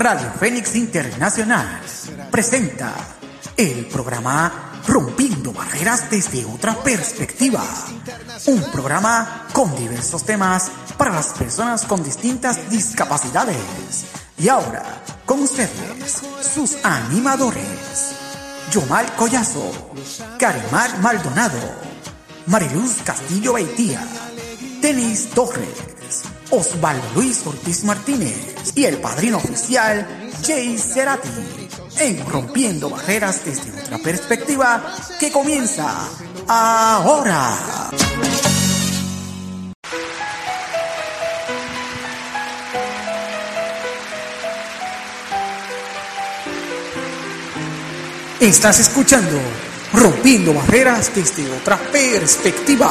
Radio Fénix Internacional presenta el programa Rompiendo Barreras desde otra perspectiva. Un programa con diversos temas para las personas con distintas discapacidades. Y ahora, con ustedes, sus animadores. Yomal Collazo, Carimar Maldonado, Mariluz Castillo Beitía, Denis Torres, Osvaldo Luis Ortiz Martínez y el padrino oficial Jay Cerati en Rompiendo Barreras desde otra perspectiva que comienza ahora. Estás escuchando Rompiendo Barreras desde otra perspectiva.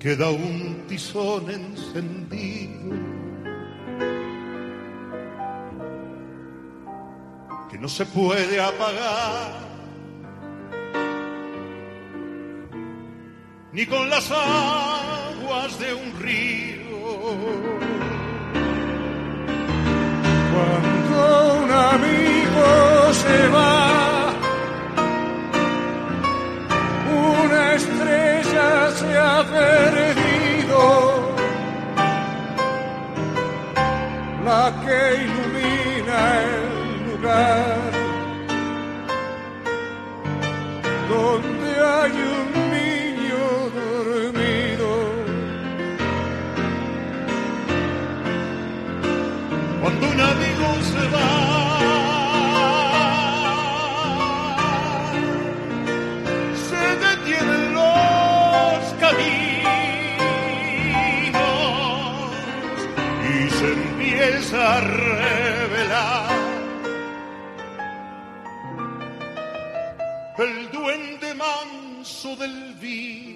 queda un tizón encendido que no se puede apagar ni con las aguas de un río. Cuando un amigo se va, se ha perdido, la que ilumina el lugar donde hay un niño dormido. Cuando un amigo a revelar el duende manso del vino.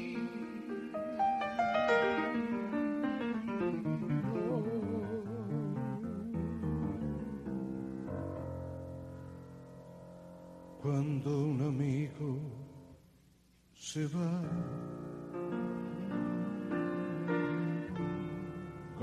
Cuando un amigo se va,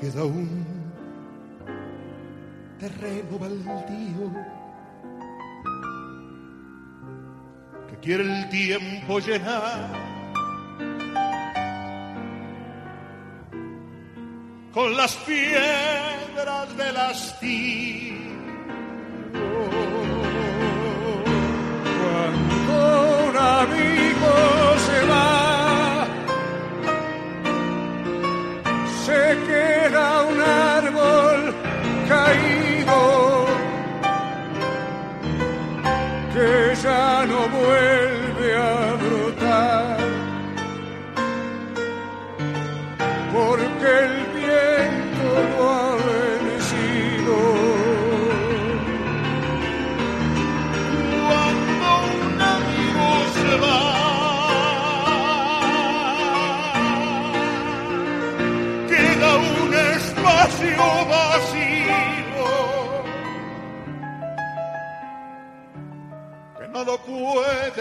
Queda un terreno baldío que quiere el tiempo llenar con las piedras del hastío. Cuando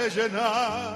puede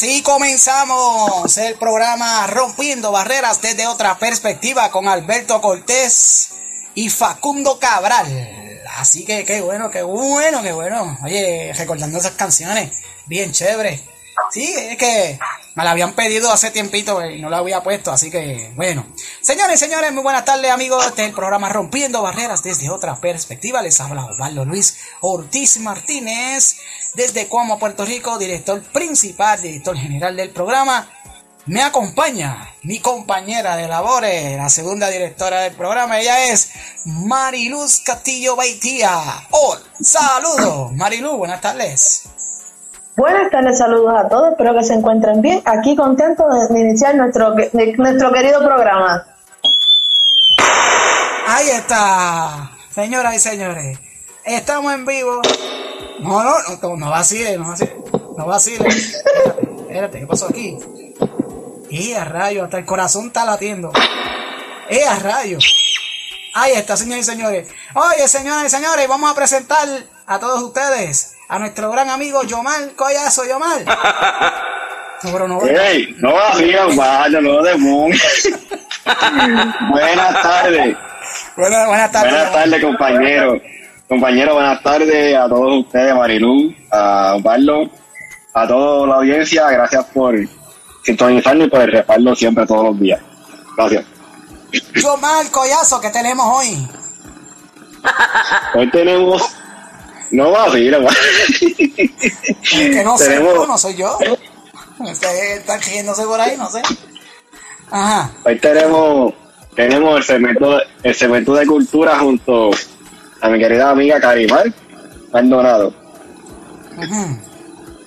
Así comenzamos el programa Rompiendo Barreras desde otra perspectiva con Alberto Cortés y Facundo Cabral. Así que qué bueno, qué bueno, qué bueno. Oye, recordando esas canciones, bien chévere. Sí, es que me la habían pedido hace tiempito y no la había puesto, así que bueno. Señores señores, muy buenas tardes amigos del programa Rompiendo Barreras desde otra perspectiva. Les habla Osvaldo Luis Ortiz Martínez desde Cuamo, Puerto Rico, director principal, director general del programa. Me acompaña mi compañera de labores, la segunda directora del programa. Ella es Mariluz Castillo Baitía. Oh, saludos, Mariluz, buenas tardes. Buenas tardes, saludos a todos, espero que se encuentren bien. Aquí contento de iniciar nuestro, nuestro querido programa. Ahí está, señoras y señores. Estamos en vivo. No, no, no, no vacile, no vacile. No vacile. Espérate, espérate, ¿qué pasó aquí? ¡Eh, a rayo! Hasta el corazón está latiendo. ¡Eh, a rayo! Ahí está, señores y señores. Oye, señores y señores, vamos a presentar a todos ustedes a nuestro gran amigo Yomar Collazo, Yomar. No, pero no. Hey, no vacío, vaya, no de Buenas tardes. Buenas, buenas tardes. Buenas tardes, compañeros. Compañeros, buenas tardes a todos ustedes, Marilú, a Osvaldo, a toda la audiencia. Gracias por sintonizarnos y por el respaldo siempre, todos los días. Gracias. Yomar Collazo, ¿qué tenemos hoy? Hoy tenemos no va a seguir, Que no sé, no soy yo. Está riéndose por ahí, no sé. Ajá. Hoy tenemos, tenemos el segmento, el segmento de cultura junto a mi querida amiga Carimar Maldonado.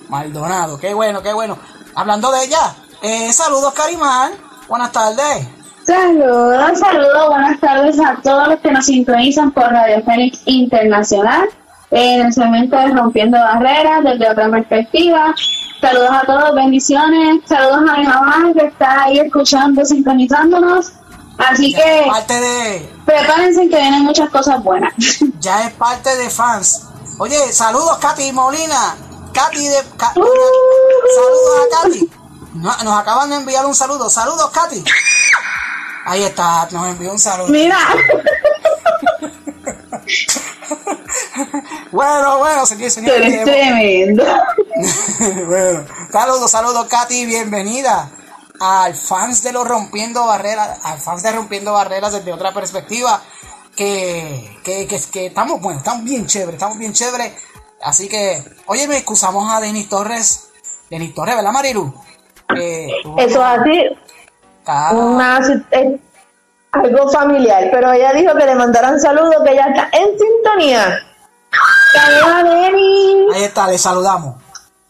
Maldonado, qué bueno, qué bueno. Hablando de ella, eh, saludos Carimar, buenas tardes. Saludos, saludos, buenas tardes a todos los que nos sintonizan por Radio Fénix Internacional en el segmento de Rompiendo Barreras desde otra perspectiva. Saludos a todos, bendiciones. Saludos a mi mamá que está ahí escuchando, sintonizándonos. Así que parte de... prepárense que vienen muchas cosas buenas. Ya es parte de fans. Oye, saludos Katy Molina. Katy de... Uh. Saludos a Katy. Nos, nos acaban de enviar un saludo. Saludos Katy. Ahí está, nos envió un saludo. Mira. bueno, bueno, señor, señor. tremendo. bueno, saludos, saludos, Katy, bienvenida al fans de los Rompiendo Barreras, al fans de Rompiendo Barreras desde otra perspectiva. Que, que, que, que estamos, bueno, estamos bien chévere, estamos bien chévere. Así que, oye, me excusamos a Denis Torres. Denis Torres, ¿verdad, Marilu? Eso es así. Una, algo familiar, pero ella dijo que le mandaran saludos, que ella está en sintonía. Saludos, Ahí está, le saludamos.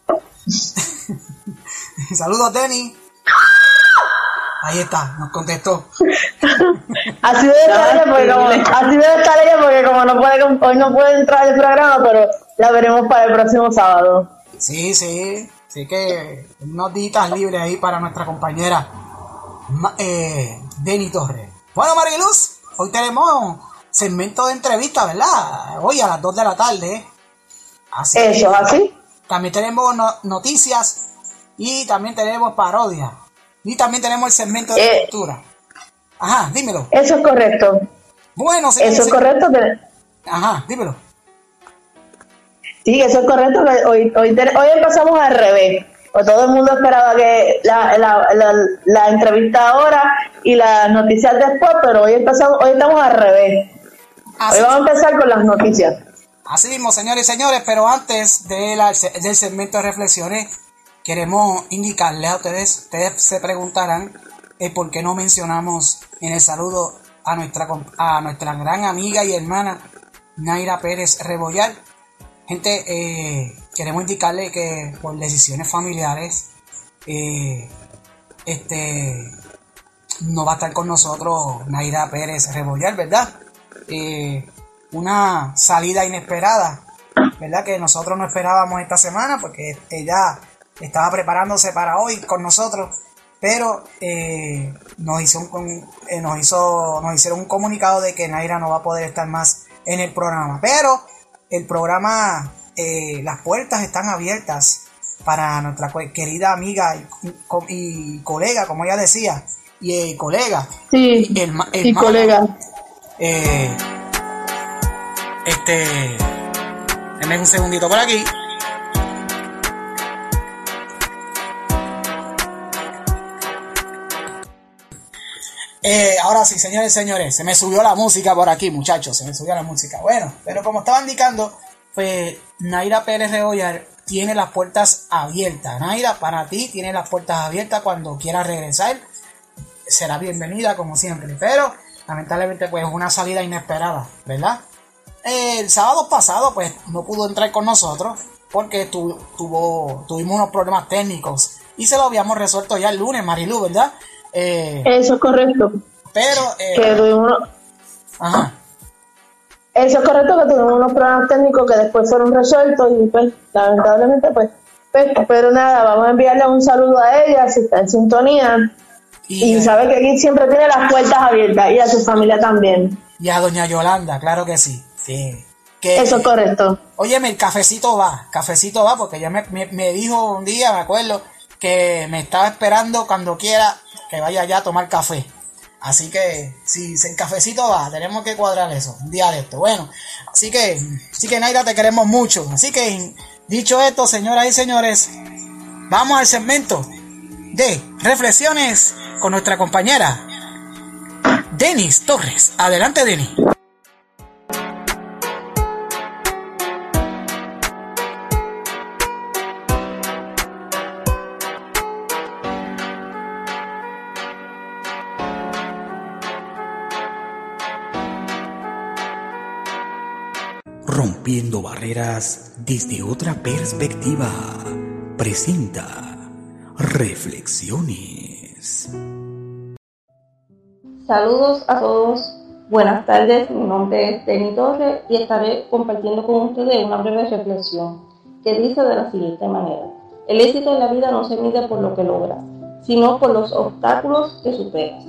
Saludos, Denny. Ahí está, nos contestó. así debe estar ella porque como, así debe estar ella porque como no puede, hoy no puede entrar al programa, pero la veremos para el próximo sábado. Sí, sí, sí que unos días libres ahí para nuestra compañera eh, Denny Torres. Bueno, Mariluz, hoy tenemos segmento de entrevista, ¿verdad? Hoy a las 2 de la tarde. Así Eso, así. También tenemos noticias y también tenemos parodia. Y también tenemos el segmento de eh, cultura. Ajá, dímelo. Eso es correcto. Bueno, Eso es correcto. Ajá, dímelo. Sí, eso es correcto. Hoy, hoy, hoy empezamos al revés. Pues todo el mundo esperaba que la, la, la, entrevista ahora y las noticias después, pero hoy, empezamos, hoy estamos al revés. Hoy vamos a empezar con las noticias. Así mismo, señores y señores, pero antes de la, del segmento de reflexiones, queremos indicarles a ustedes, ustedes se preguntarán el por qué no mencionamos en el saludo a nuestra, a nuestra gran amiga y hermana Naira Pérez Rebollar. Gente, eh, queremos indicarle que por decisiones familiares, eh, este, no va a estar con nosotros Naira Pérez Rebollar, ¿verdad? Eh, una salida inesperada, ¿verdad? Que nosotros no esperábamos esta semana porque ella estaba preparándose para hoy con nosotros, pero eh, nos, hizo un, nos, hizo, nos hicieron un comunicado de que Naira no va a poder estar más en el programa, pero el programa eh, las puertas están abiertas para nuestra querida amiga y, co- y colega, como ella decía, y eh, colega, Sí, herma- y colega. Eh, este, denme un segundito por aquí. Eh, ahora sí, señores y señores, se me subió la música por aquí, muchachos, se me subió la música. Bueno, pero como estaba indicando, pues Naira Pérez Rebollar tiene las puertas abiertas. Naira, para ti, tiene las puertas abiertas cuando quieras regresar. Será bienvenida como siempre, pero lamentablemente pues una salida inesperada, ¿verdad? El sábado pasado pues no pudo entrar con nosotros porque tu- tuvo, tuvimos unos problemas técnicos y se lo habíamos resuelto ya el lunes, Marilu, ¿verdad? Eh, Eso es correcto. pero, eh, Que tuvimos, ajá, eso es correcto que tuvimos unos problemas técnicos que después fueron resueltos y pues lamentablemente pues, pues, pero nada, vamos a enviarle un saludo a ella si está en sintonía y, y sabe que aquí siempre tiene las puertas abiertas y a su familia también. y a doña Yolanda, claro que sí. sí. Que, Eso es correcto. Óyeme, el cafecito va, cafecito va, porque ya me, me- me dijo un día, me acuerdo, que me estaba esperando cuando quiera que vaya ya a tomar café. Así que, si si el cafecito va, tenemos que cuadrar eso, un día de esto. Bueno, así que, así que Naira, te queremos mucho. Así que, dicho esto, señoras y señores, vamos al segmento de reflexiones con nuestra compañera Denis Torres. Adelante, Denis. Rompiendo barreras desde otra perspectiva. Presenta Reflexiones. Saludos a todos, buenas tardes, mi nombre es Denny Torres y estaré compartiendo con ustedes una breve reflexión que dice de la siguiente manera. El éxito en la vida no se mide por lo que logras, sino por los obstáculos que superas.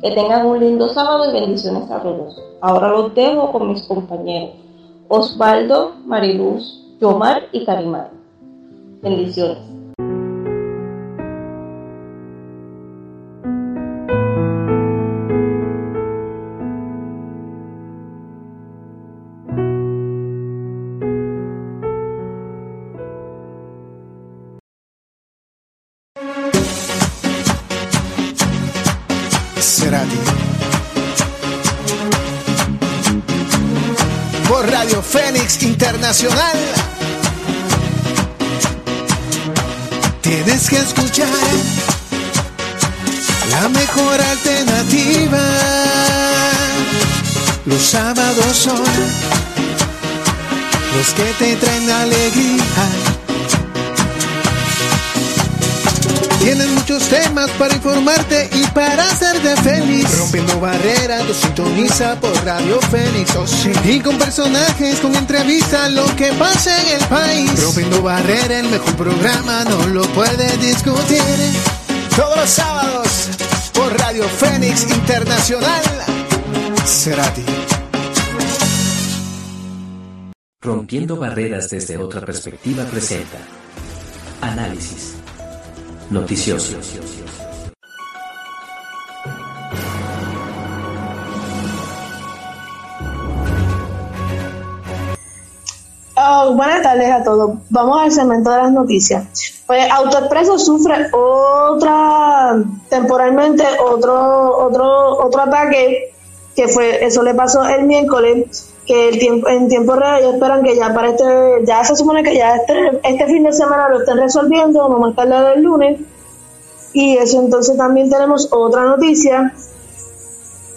Que tengan un lindo sábado y bendiciones a todos. Ahora los dejo con mis compañeros Osvaldo, Mariluz, Yomar y Karimar. Bendiciones. Que te traen alegría. Tienen muchos temas para informarte y para hacerte feliz. Rompiendo barreras, lo sintoniza por Radio Fénix. Oh. Y con personajes, con entrevistas, lo que pasa en el país. Rompiendo barreras, el mejor programa, no lo puedes discutir. Todos los sábados por Radio Fénix Internacional. Cerati. Rompiendo barreras desde otra perspectiva presenta Análisis Noticioso Oh, buenas tardes a todos. Vamos al segmento de las noticias. Pues AutoExpreso sufre otra, temporalmente, otro, otro, otro ataque, que fue, eso le pasó el miércoles, que el tiempo, en tiempo real ellos esperan que ya para este, ya se supone que ya este, este fin de semana lo estén resolviendo, no más tarde el lunes. Y eso entonces también tenemos otra noticia,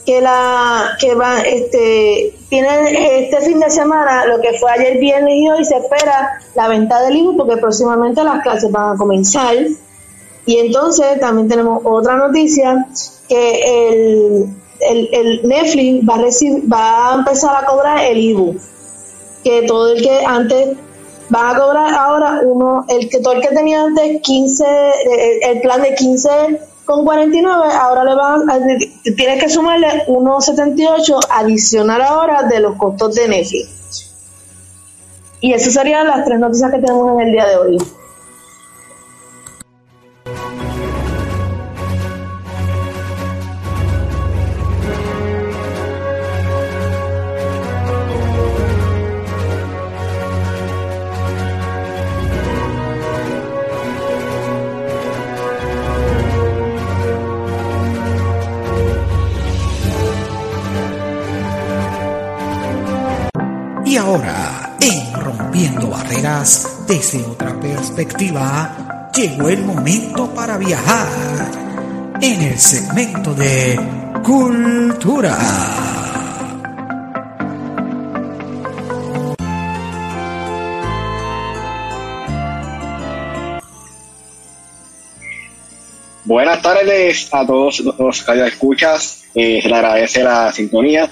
que la que va este tienen este fin de semana lo que fue ayer viernes y hoy se espera la venta del libro porque próximamente las clases van a comenzar y entonces también tenemos otra noticia que el, el, el Netflix va a recibir, va a empezar a cobrar el ebook que todo el que antes va a cobrar ahora uno el que todo el que tenía antes 15 el, el plan de 15 con 49 ahora le van a, tienes que sumarle 1.78 adicional ahora de los costos de Netflix. Y esas serían las tres noticias que tenemos en el día de hoy desde otra perspectiva, llegó el momento para viajar en el segmento de Cultura. Buenas tardes a todos los que escuchas, eh, se le agradece la sintonía.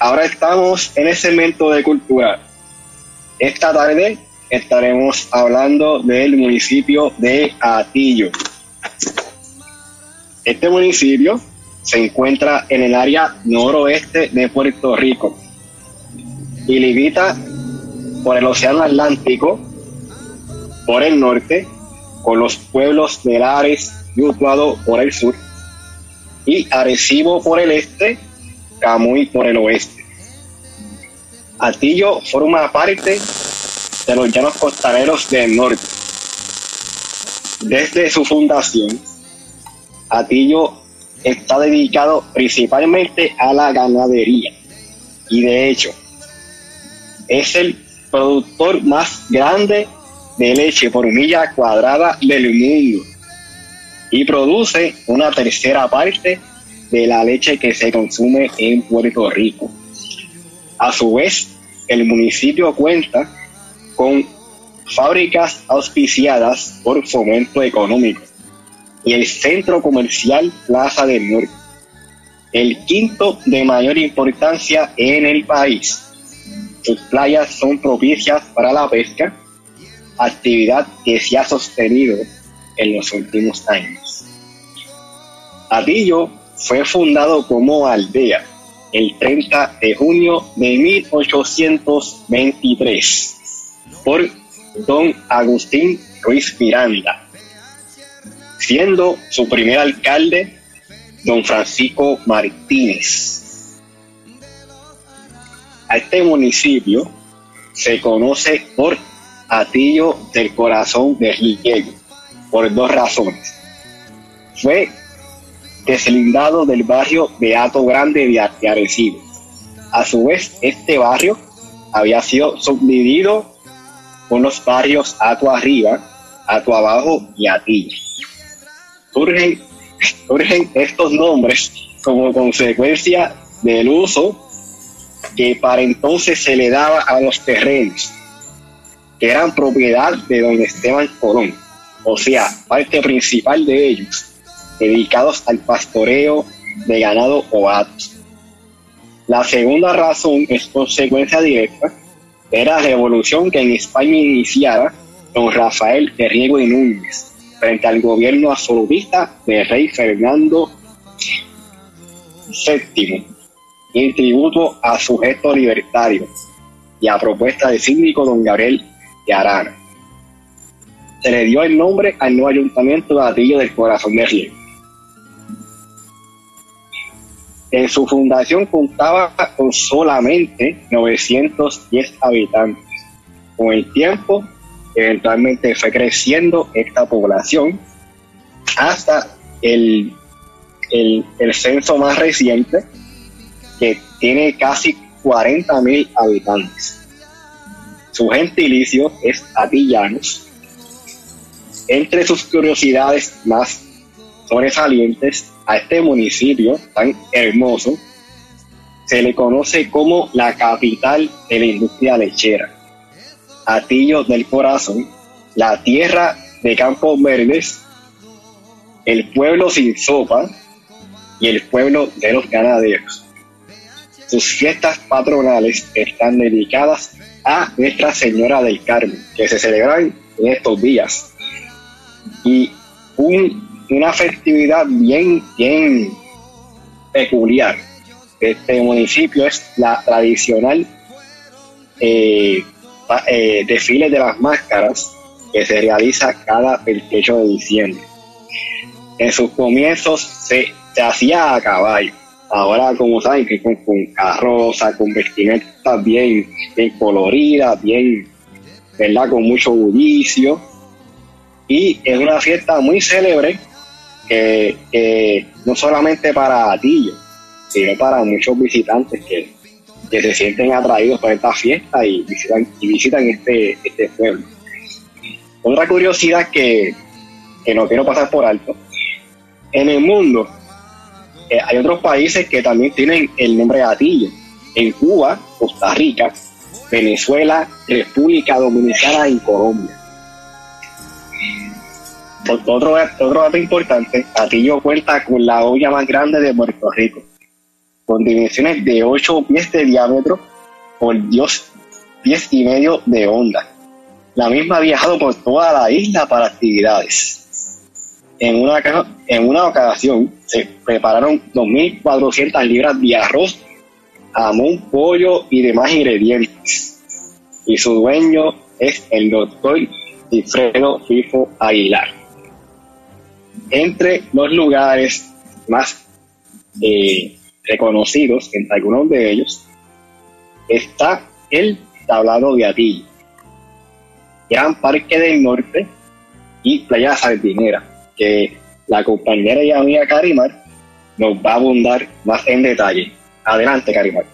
Ahora estamos en el segmento de cultura. Esta tarde estaremos hablando del municipio de Atillo. Este municipio se encuentra en el área noroeste de Puerto Rico y limita por el Océano Atlántico, por el norte, con los pueblos de Lares y Utuado por el sur, y Arecibo por el este, Camuy por el oeste. Atillo forma parte de los llanos costaneros del norte. Desde su fundación, Atillo está dedicado principalmente a la ganadería y de hecho es el productor más grande de leche por milla cuadrada del mundo y produce una tercera parte de la leche que se consume en Puerto Rico. A su vez, el municipio cuenta con fábricas auspiciadas por fomento económico y el centro comercial Plaza del Norte, el quinto de mayor importancia en el país. Sus playas son propicias para la pesca, actividad que se ha sostenido en los últimos años. Atillo fue fundado como aldea el 30 de junio de 1823 don Agustín Ruiz Miranda, siendo su primer alcalde don Francisco Martínez. A este municipio se conoce por Atillo del Corazón de Riego, por dos razones. Fue deslindado del barrio de Ato Grande de Arecibo. A su vez, este barrio había sido subdividido por los barrios Ato Arriba, Ato Abajo y Atillo. Surgen, surgen estos nombres como consecuencia del uso que para entonces se le daba a los terrenos, que eran propiedad de don Esteban Colón, o sea, parte principal de ellos, dedicados al pastoreo de ganado o gatos. La segunda razón es consecuencia directa de la revolución que en España iniciara don Rafael de Riego y Núñez frente al gobierno absolutista de rey Fernando VII en tributo a su gesto libertario y a propuesta del síndico don Gabriel de Arana. Se le dio el nombre al nuevo ayuntamiento de Atillo del Corazón de Riego. En su fundación contaba con solamente 910 habitantes. Con el tiempo, eventualmente fue creciendo esta población hasta el, el, censo más reciente, que tiene casi 40 mil habitantes. Su gentilicio es Atillanos. Entre sus curiosidades más sobresalientes a este municipio tan hermoso se le conoce como la capital de la industria lechera. Atillo del Corazón, la tierra de campos verdes, el pueblo sin sopa y el pueblo de los ganaderos. Sus fiestas patronales están dedicadas a Nuestra Señora del Carmen, que se celebran en estos días. Y una festividad bien, bien peculiar este municipio es la tradicional eh, eh, desfile de las máscaras que se realiza cada 28 de diciembre. En sus comienzos se, hacía a caballo. Ahora, como saben, que con, carroza, con vestimentas bien, bien coloridas, bien, ¿verdad? Con mucho bullicio. Y es una fiesta muy célebre que, no solamente para Atillo, sino para muchos visitantes que que se sienten atraídos por esta fiesta y visitan, y visitan este, este pueblo. Otra curiosidad que, que no quiero pasar por alto, en el mundo eh, hay otros países que también tienen el nombre de Atillo. En Cuba, Costa Rica, Venezuela, República Dominicana y Colombia. Otro, dato importante, Atillo cuenta con la olla más grande de Puerto Rico, con dimensiones de 8 pies de diámetro por 10 pies y medio de onda. La misma ha viajado por toda la isla para actividades. En una, en una ocasión se prepararon 2.400 libras de arroz, jamón, pollo y demás ingredientes. Y su dueño es el doctor Alfredo Fifo Aguilar. Entre los lugares más eh, reconocidos, entre algunos de ellos, está el Tablado de Atillo, Gran Parque del Norte y Playa Sardinera, que la compañera y amiga Karimar nos va a abundar más en detalle. Adelante, Karimar.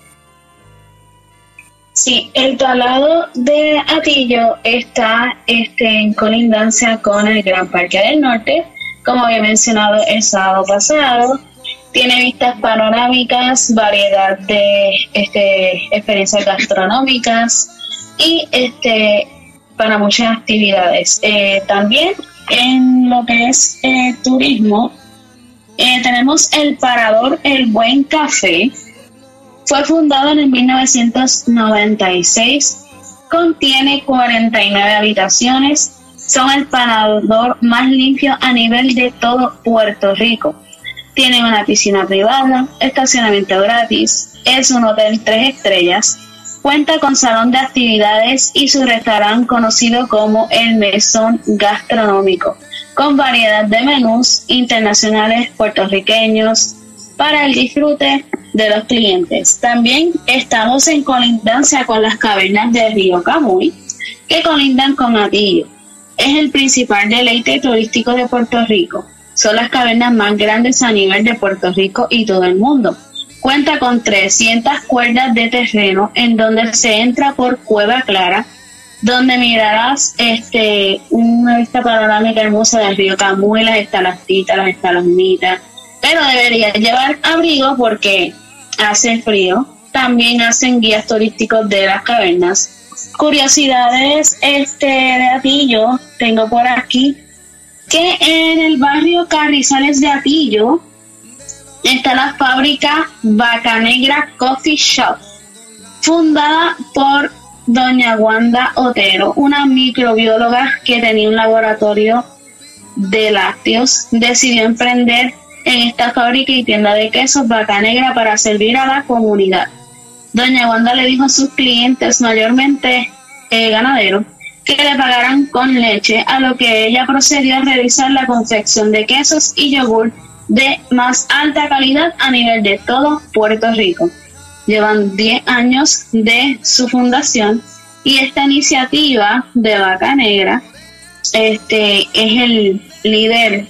Sí, el tablado de Atillo está este, en colindancia con el Gran Parque del Norte, como había mencionado el sábado pasado. Tiene vistas panorámicas, variedad de este, experiencias gastronómicas y este, para muchas actividades. Eh, también en lo que es eh, turismo, eh, tenemos el Parador El Buen Café. Fue fundado en el 1996. Contiene 49 habitaciones. Son el parador más limpio a nivel de todo Puerto Rico. Tiene una piscina privada, estacionamiento gratis. Es un hotel tres estrellas Cuenta con salón de actividades y su restaurante conocido como el Mesón Gastronómico, con variedad de menús internacionales puertorriqueños para el disfrute de los clientes. También estamos en colindancia con las cavernas de Río Camuy, que colindan con Atillo. Es el principal deleite turístico de Puerto Rico. Son las cavernas más grandes a nivel de Puerto Rico y todo el mundo Cuenta con 300 cuerdas de terreno en donde se entra por Cueva Clara, donde mirarás este, una vista panorámica hermosa del río Camuy, las estalactitas, las estalagmitas. Pero deberías llevar abrigo porque hace frío. También hacen guías turísticos de las cavernas. Curiosidades este, de Atillo, tengo por aquí que en el barrio Carrizales de Atillo está la fábrica Vaca Negra Coffee Shop, fundada por doña Wanda Otero, una microbióloga que tenía un laboratorio de lácteos. Decidió emprender en esta fábrica y tienda de quesos Vaca Negra para servir a la comunidad. Doña Wanda le dijo a sus clientes, mayormente eh, ganaderos, que le pagaran con leche, a lo que ella procedió a realizar la confección de quesos y yogur de más alta calidad a nivel de todo Puerto Rico. Llevan 10 años de su fundación y esta iniciativa de Vaca Negra este, es el líder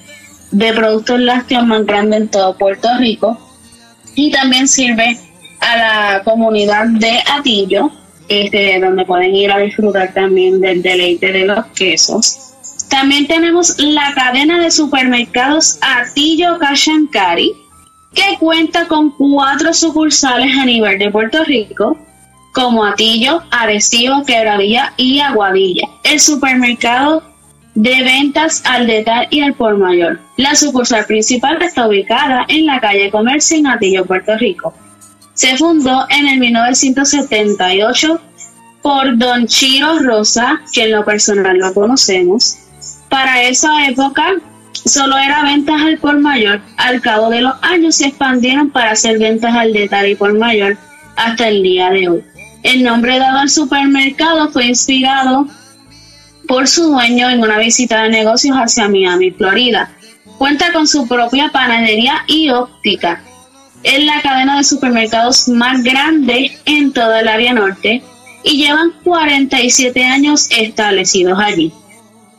de productos lácteos más grande en todo Puerto Rico y también sirve a la comunidad de Atillo, este, donde pueden ir a disfrutar también del deleite de los quesos también tenemos la cadena de supermercados Atillo Cashancari, que cuenta con cuatro sucursales a nivel de Puerto Rico, como Atillo, Arecibo, Quebradilla y Aguadilla. El supermercado de ventas al detalle y al por mayor. La sucursal principal está ubicada en la calle Comercio en Atillo, Puerto Rico. Se fundó en el 1978 por Don Chiro Rosa, que en lo personal lo conocemos, para esa época solo era ventas al por mayor. Al cabo de los años se expandieron para hacer ventas al detalle por mayor hasta el día de hoy. El nombre dado al supermercado fue inspirado por su dueño en una visita de negocios hacia Miami, Florida. Cuenta con su propia panadería y óptica. Es la cadena de supermercados más grande en toda el área norte y llevan 47 años establecidos allí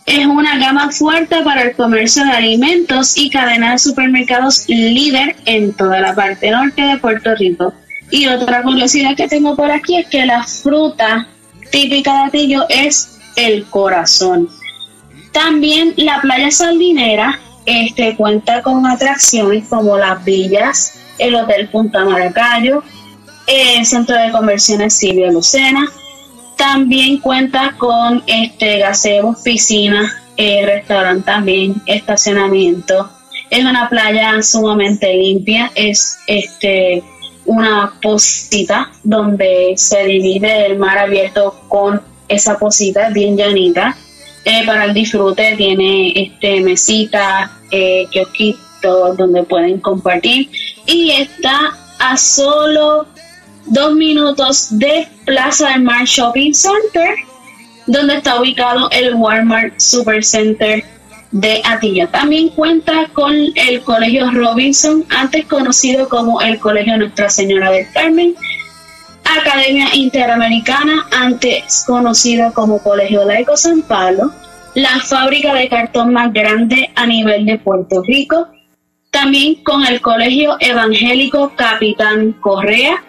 es una gama fuerte para el comercio de alimentos y cadena de supermercados líder en toda la parte norte de Puerto Rico. Y otra curiosidad que tengo por aquí es que la fruta típica de Atillo es el corazón. También la playa sardinera este, cuenta con atracciones como las villas, el Hotel Punta Maracayo, el Centro de Conversiones Silvia Lucena. También cuenta con este gazebo, piscina, eh, restaurante también, estacionamiento. Es una playa sumamente limpia, es este una posita donde se divide el mar abierto con esa posita bien llanita. Eh, para el disfrute tiene este mesita, eh, kiosquitos donde pueden compartir. Y está a solo dos minutos de Plaza del Mar Shopping Center, donde está ubicado el Walmart Super Center de Atilla. También cuenta con el Colegio Robinson, antes conocido como el Colegio Nuestra Señora del Carmen, Academia Interamericana, antes conocido como Colegio Laico San Pablo, la fábrica de cartón más grande a nivel de Puerto Rico, también con el Colegio Evangélico Capitán Correa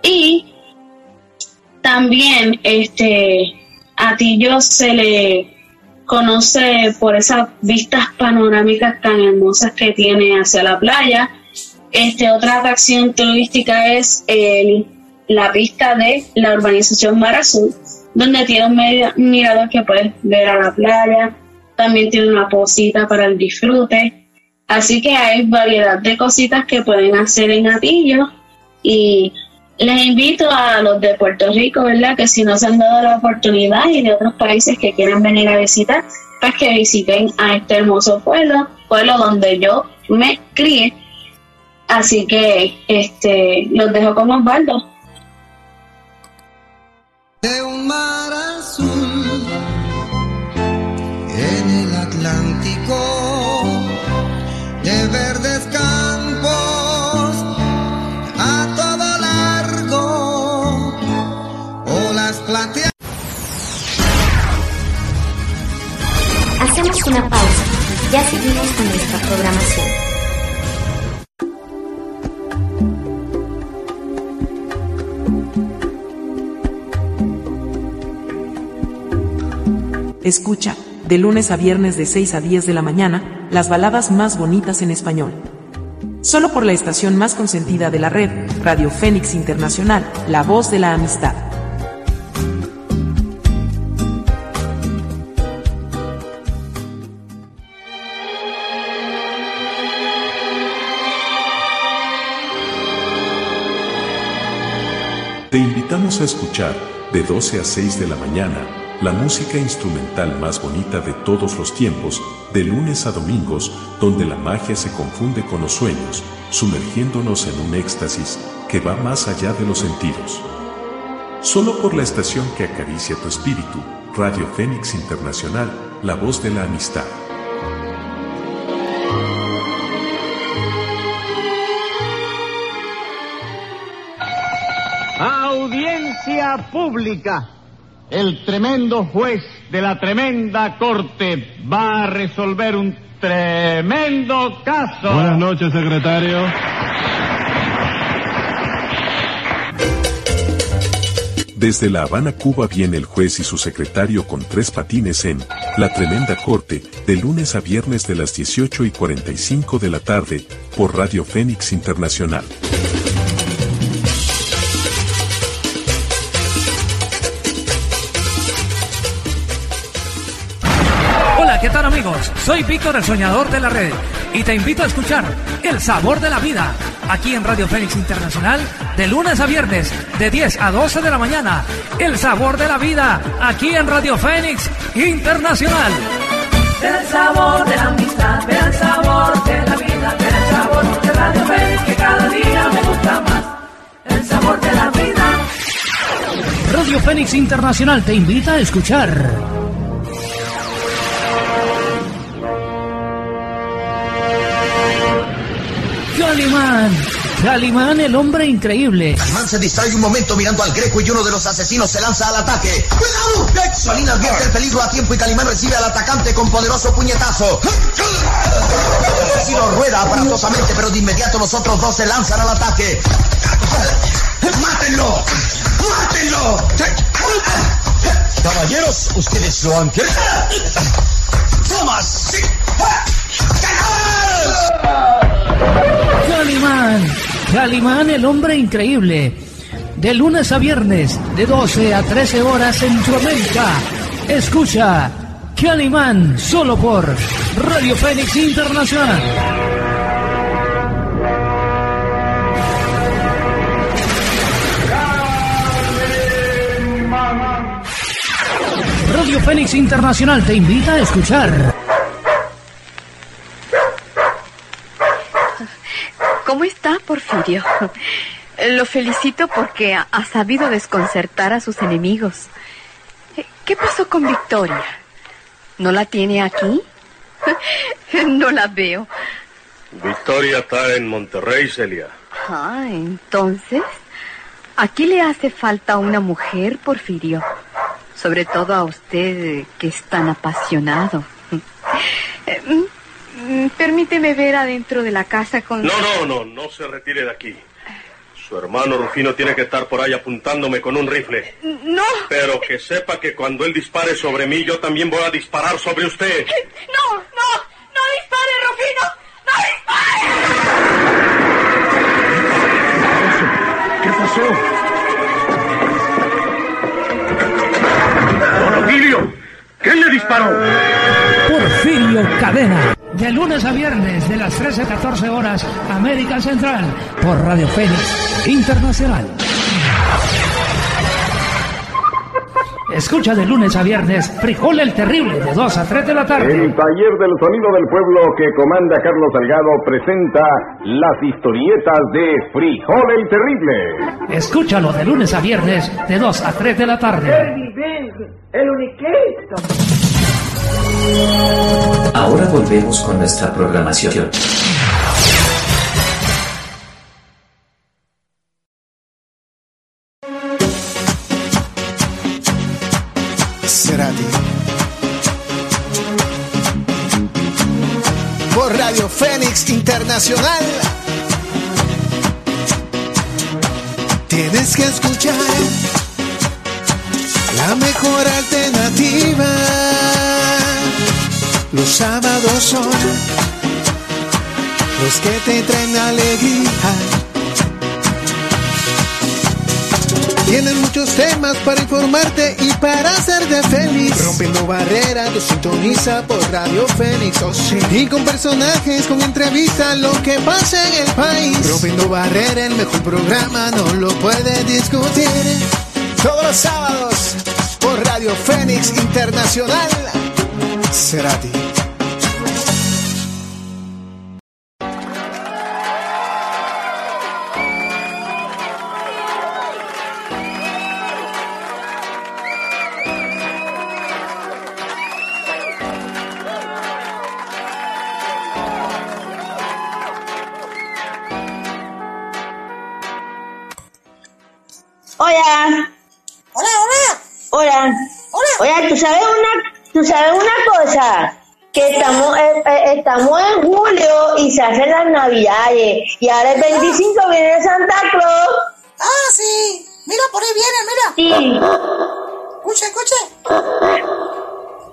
y también este a Tillo se le conoce por esas vistas panorámicas tan hermosas que tiene hacia la playa. Este, otra atracción turística es el, la pista de la urbanización Mar Azul, donde tiene un mirador que puedes ver a la playa. También tiene una posita para el disfrute. Así que hay variedad de cositas que pueden hacer en Atillo. Y les invito a los de Puerto Rico, ¿verdad? Que si no se han dado la oportunidad y de otros países que quieran venir a visitar, pues que visiten a este hermoso pueblo, pueblo donde yo me crié. Así que este los dejo con Osvaldo. De un mar Una pausa. Ya seguimos con nuestra programación. Escucha, de lunes a viernes de 6 a 10 de la mañana, las baladas más bonitas en español. Solo por la estación más consentida de la red, Radio Fénix Internacional, la voz de la amistad. A escuchar, de 12 a 6 de la mañana, la música instrumental más bonita de todos los tiempos, de lunes a domingos, donde la magia se confunde con los sueños, sumergiéndonos en un éxtasis que va más allá de los sentidos. Solo por la estación que acaricia tu espíritu, Radio Fénix Internacional, la voz de la amistad. Audiencia pública. El tremendo juez de la tremenda corte va a resolver un tremendo caso. Buenas noches, secretario. Desde La Habana, Cuba viene el juez y su secretario con tres patines en La Tremenda Corte, de lunes a viernes de las 18 y 45 de la tarde, por Radio Fénix Internacional. Soy Víctor el Soñador de la Red y te invito a escuchar El Sabor de la Vida aquí en Radio Fénix Internacional de lunes a viernes de 10 a 12 de la mañana. El Sabor de la Vida aquí en Radio Fénix Internacional. El sabor de la amistad, el sabor de la vida, el sabor de Radio Fénix que cada día me gusta más. El sabor de la vida. Radio Fénix Internacional te invita a escuchar. Man, Calimán, el hombre increíble. Calimán se distrae un momento mirando al Greco y uno de los asesinos se lanza al ataque. ¡Cuidado! Solín advierte el peligro a tiempo y Calimán recibe al atacante con poderoso puñetazo. El asesino rueda aparatosamente, pero de inmediato los otros dos se lanzan al ataque. ¡Mátenlo! ¡Mátenlo! Caballeros, ustedes lo han querido. ¡Tomas! Calimán, Calimán, el hombre increíble. De lunes a viernes, de 12 a 13 horas en Centroamérica. Escucha Calimán solo por Radio Fénix Internacional. Radio Fénix Internacional te invita a escuchar. ¿Cómo está, Porfirio? Lo felicito porque ha sabido desconcertar a sus enemigos. ¿Qué pasó con Victoria? ¿No la tiene aquí? No la veo. Victoria está en Monterrey, Celia. Ah, entonces, aquí le hace falta una mujer, Porfirio. Sobre todo a usted, eh, que es tan apasionado. Mm, Permíteme ver adentro de la casa con... No, no, no, no se retire de aquí. Su hermano Rufino tiene que estar por ahí apuntándome con un rifle. No, Pero que sepa que cuando él dispare sobre mí, yo también voy a disparar sobre usted. no, no, no dispare, Rufino. No dispare. ¿Qué pasó? ¡Porfirio! ¿Quién le disparó? Porfirio Cadena. De lunes a viernes, de las 13 a 14 horas, América Central, por Radio Fénix Internacional. Escucha de lunes a viernes, Frijol el Terrible, de 2 a 3 de la tarde. El taller del sonido del pueblo que comanda Carlos Salgado presenta las historietas de Frijol el Terrible. Escúchalo de lunes a viernes, de 2 a 3 de la tarde. el uniquito. Ahora volvemos con nuestra programación. Cerati. Por Radio Fénix Internacional. Tienes que escuchar la mejor alternativa. Los sábados son los que te traen alegría. Tienen muchos temas para informarte y para hacerte feliz. Rompiendo barreras, lo sintoniza por Radio Fénix. oh sí. Y con personajes, con entrevistas, lo que pasa en el país. Rompiendo barreras, el mejor programa, no lo puedes discutir. Todos los sábados por Radio Fénix Internacional. Cerati. Hola. Sabes una cosa? Que estamos, eh, eh, estamos en julio y se hacen las navidades. Y ahora el 25 viene Santa Claus. Ah, sí. Mira, por ahí viene, mira. Escuche, escuche.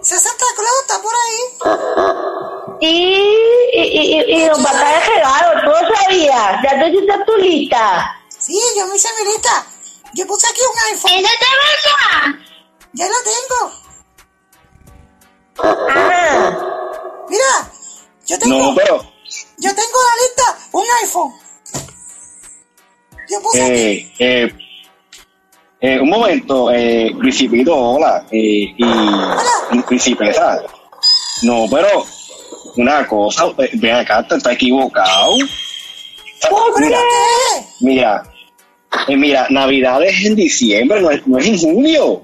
Se Santa Claus está por ahí. Y, y, y, y nos va a traer regalos, tú lo sabías. Ya tú hiciste tu lista. Sí, yo me hice mi lista. Yo puse aquí un iPhone. ¿Esa te verdad? Ya lo tengo. Ajá. Mira, yo tengo. No, pero. Yo tengo la lista, un iPhone. Yo puse aquí. Eh, eh, eh, un momento, eh, Principito, hola. Eh, y, y Principesa. No, pero una cosa, eh, ven acá, te está equivocado. Mira, mira, eh, mira, Navidad es en diciembre, no es, no es en junio.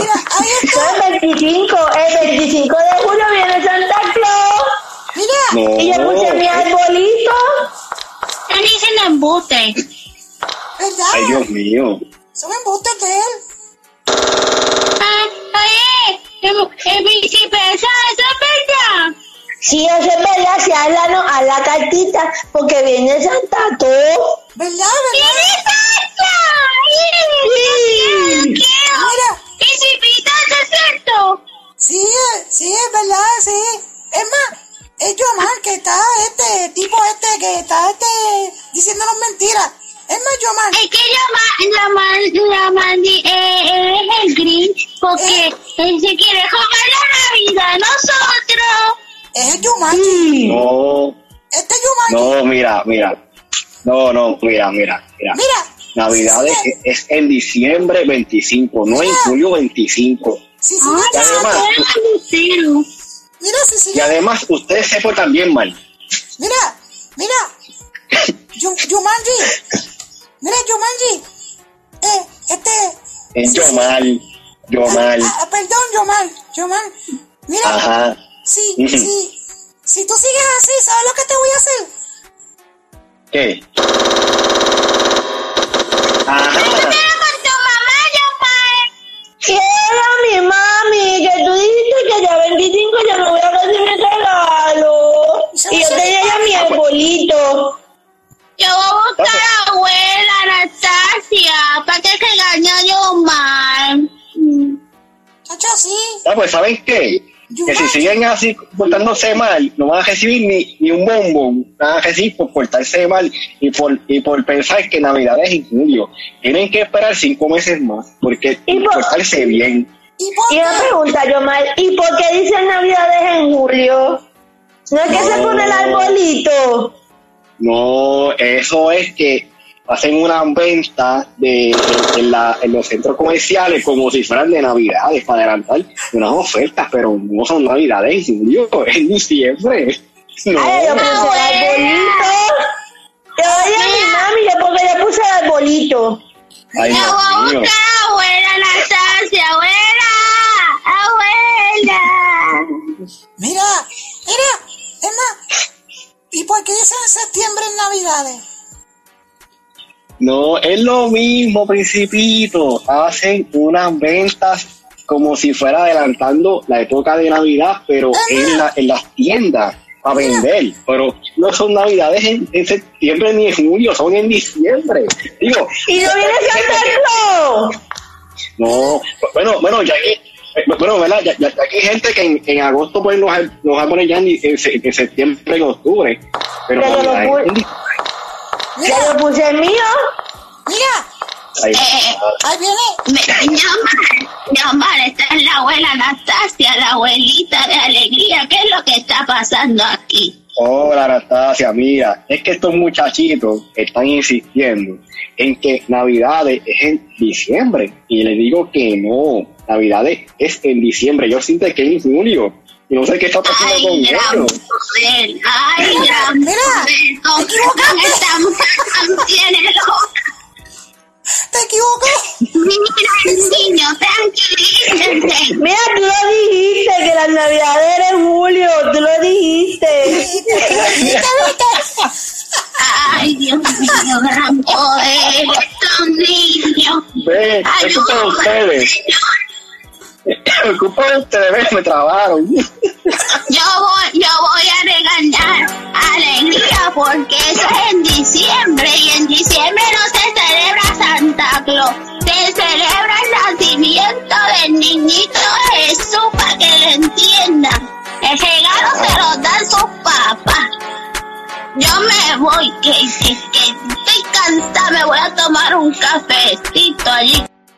mira, ahí está. El 25, el 25 de julio viene Santa Claus. Mira. No. Y yo puse mi arbolito. Están diciendo embuste. ¿Verdad? ay Dios mío. Son embustes de él. Ah, oye, el príncipe, ¿eso es verdad? Sí, eso es verdad, si haz la, no, haz la cartita, porque viene Santa Claus. ¿Verdad, verdad? Sí. Mira. Principito, ¿eso es cierto? Sí, eh, sí, es verdad, sí. Es más, es Yomar que está este tipo este que está este diciéndonos mentiras. Es más, Yomar. Es que Yaman, Yaman di- eh, es el Grinch porque él se quiere jugar la Navidad a nosotros. Es el Yomar. No, Este es Yomar. no, mira, mira. No, no, mira, mira, mira. Mira. Navidad es, es en diciembre 25, no en julio 25. Sí, sí, Ah, Y además. Mira, sí, sí. y además ustedes se portan bien mal. Mira, mira. Yu- Yumanji. Mira, Yumanji. Eh, este. Es sí, yo sí. mal, yo mal. Ah, ah, perdón, Yomar. Yomar. Mira. Ajá. Sí, Ujú. sí. Si tú sigues así, ¿sabes lo que te voy a hacer? ¿Qué? Ajá. con tu mamá, Yaman. Quiero mi mami, que tú dijiste que ya 25 ya me voy a recibir mi regalo. Y yo tenía ya mi arbolito. Yo voy a buscar a la abuela Anastasia para que se engañe a Yaman. Chacho, sí. Ah, pues ¿saben qué? Que si siguen así portándose mal, no van a recibir ni, ni un bombón, van a recibir por portarse mal y por, y por pensar que Navidad es en julio. Tienen que esperar cinco meses más, porque portarse bien. ¿Y por Y una pregunta, Yomar, ¿y por qué dicen Navidades en julio? ¿No es que se pone el arbolito? No, eso es que hacen una venta de, en, en la- en los centros comerciales como si fueran de Navidades para adelantar unas ofertas, pero no son Navidades julio, es en diciembre. No. Ay, yo puse el arbolito. Yo oye a mi mami, yo porque yo puse el arbolito. Ay, Yo Dios voy a buscar a la abuela Anastasia, abuela, abuela. Mira, mira, es más, ¿y por qué dicen septiembre en Navidades? No, es lo mismo, Principito. Hacen unas ventas como si fuera adelantando la época de Navidad, pero en, la, en las tiendas a vender. Pero no son Navidades en, en septiembre ni en julio, son en diciembre. Digo, ¿Y no viene Claus? no, bueno, bueno, ya que, bueno, ¿verdad? Ya, ya- ya que hay gente que en, en agosto pues nos, nos va a poner ya en, en se- en septiembre, en octubre. Pero Ya yo lo puse. Ya yo puse el mío. Mira, Ay, ahí viene. Me, Yaman, esta es la abuela Anastasia, la abuelita de alegría. ¿Qué es lo que está pasando aquí? Hola Anastasia, mira, es que estos muchachitos están insistiendo en que Navidades es en diciembre y les digo que no, Navidades es en diciembre, yo siento que es en julio y no sé qué está pasando con Ay, gran ellos. poder, ay, gran Mira, poder, tiene loca. ¿Te equivocó? Mira, niño, tranquilícense. Mira, tú lo dijiste, que las navidades eran en julio, tú lo dijiste. Ay, Dios mío, gran poder, estos niños. Ve, Ay, es culpa de Es culpa de ustedes, me trabaron. Yo voy, yo voy a regañar alegría porque eso es en diciembre y en diciembre no se celebra Santa Claus, se celebra el nacimiento del niñito Jesús para que lo entiendan. El regalo se lo dan sus papás. Yo me voy, que, que, que estoy cansada, me voy a tomar un cafecito allí,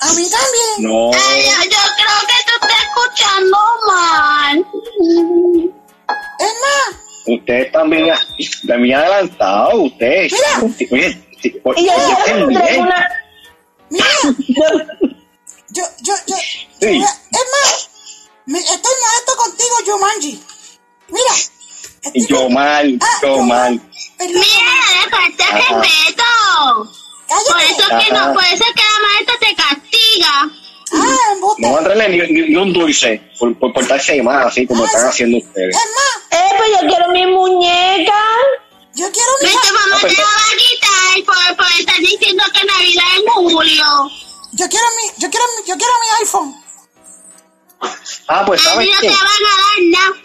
A mí también. No. Ay, yo, yo creo que tú estás escuchando mal. Es más, Ustedes también, también adelantados, ustedes. Sí, Oye, oye, Y yo quiero bien. una... mira, yo, yo, yo, Sí. mira, es más, estoy molesto contigo, Jumanji. Mira, yo mal, yo mal. Mira, le falta Ajá. Por eso que no, por eso que la maestra te castiga. Ah, No van a ni, ni- ni un dulce por, por portarse más, así como están haciendo ustedes. Eh, pues yo quiero mi muñeca. Yo quiero mi tu mamá te va a quitar por, por estar diciendo que Navidad es julio. Yo quiero mi, yo quiero mi, yo quiero mi iPhone. Ah, pues A sabes ti no qué. te van a dar nada.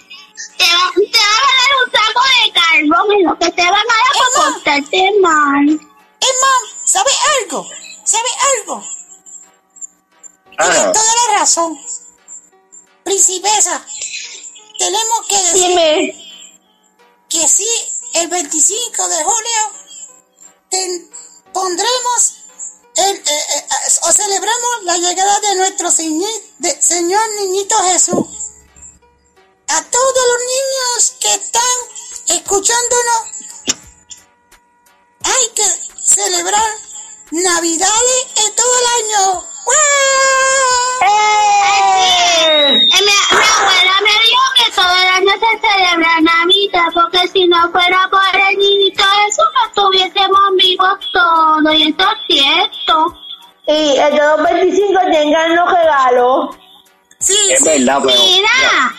Te, va- te van a dar un saco de carbón y lo que te van a dar por portarte mal. Es más, ¿sabes algo? ¿Sabes algo? Tienes Ah. toda la razón. Principesa, tenemos que decir Dime. que sí, el 25 de julio ten- pondremos el, eh, eh, eh, o celebramos la llegada de nuestro señi- de- Señor Niñito Jesús. A todos los niños que están escuchándonos, hay que celebrar Navidades en todo el año. Eh, mi, mi abuela me dijo que todo el año se celebra Navidad, porque si no fuera por el niñito Jesús no estuviésemos vivos todos, y eso es cierto. Y el de los 25 tengan los regalos. Sí, Es verdad, pero. Mira,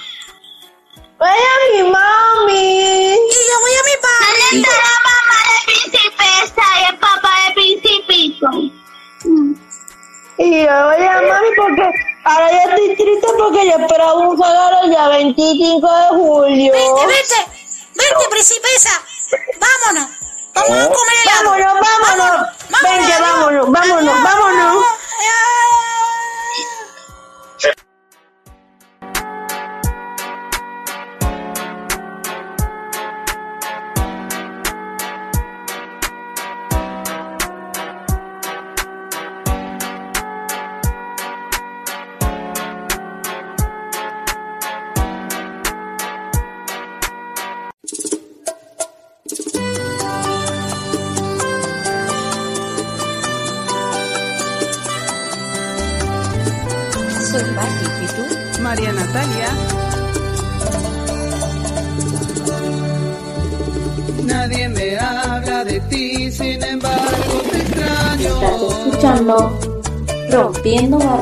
Vaya mi mami. Y yo voy a mi padre. ¿dónde está la mamá de Principesa y el papá de Principito? Y yo voy a mami porque ahora yo estoy triste porque yo esperaba un regalo ya 25 de julio. Vente, vente, vente, principesa. Vámonos. Vamos a comer helado. Vámonos, vámonos. Vente, vámonos, vámonos, vámonos.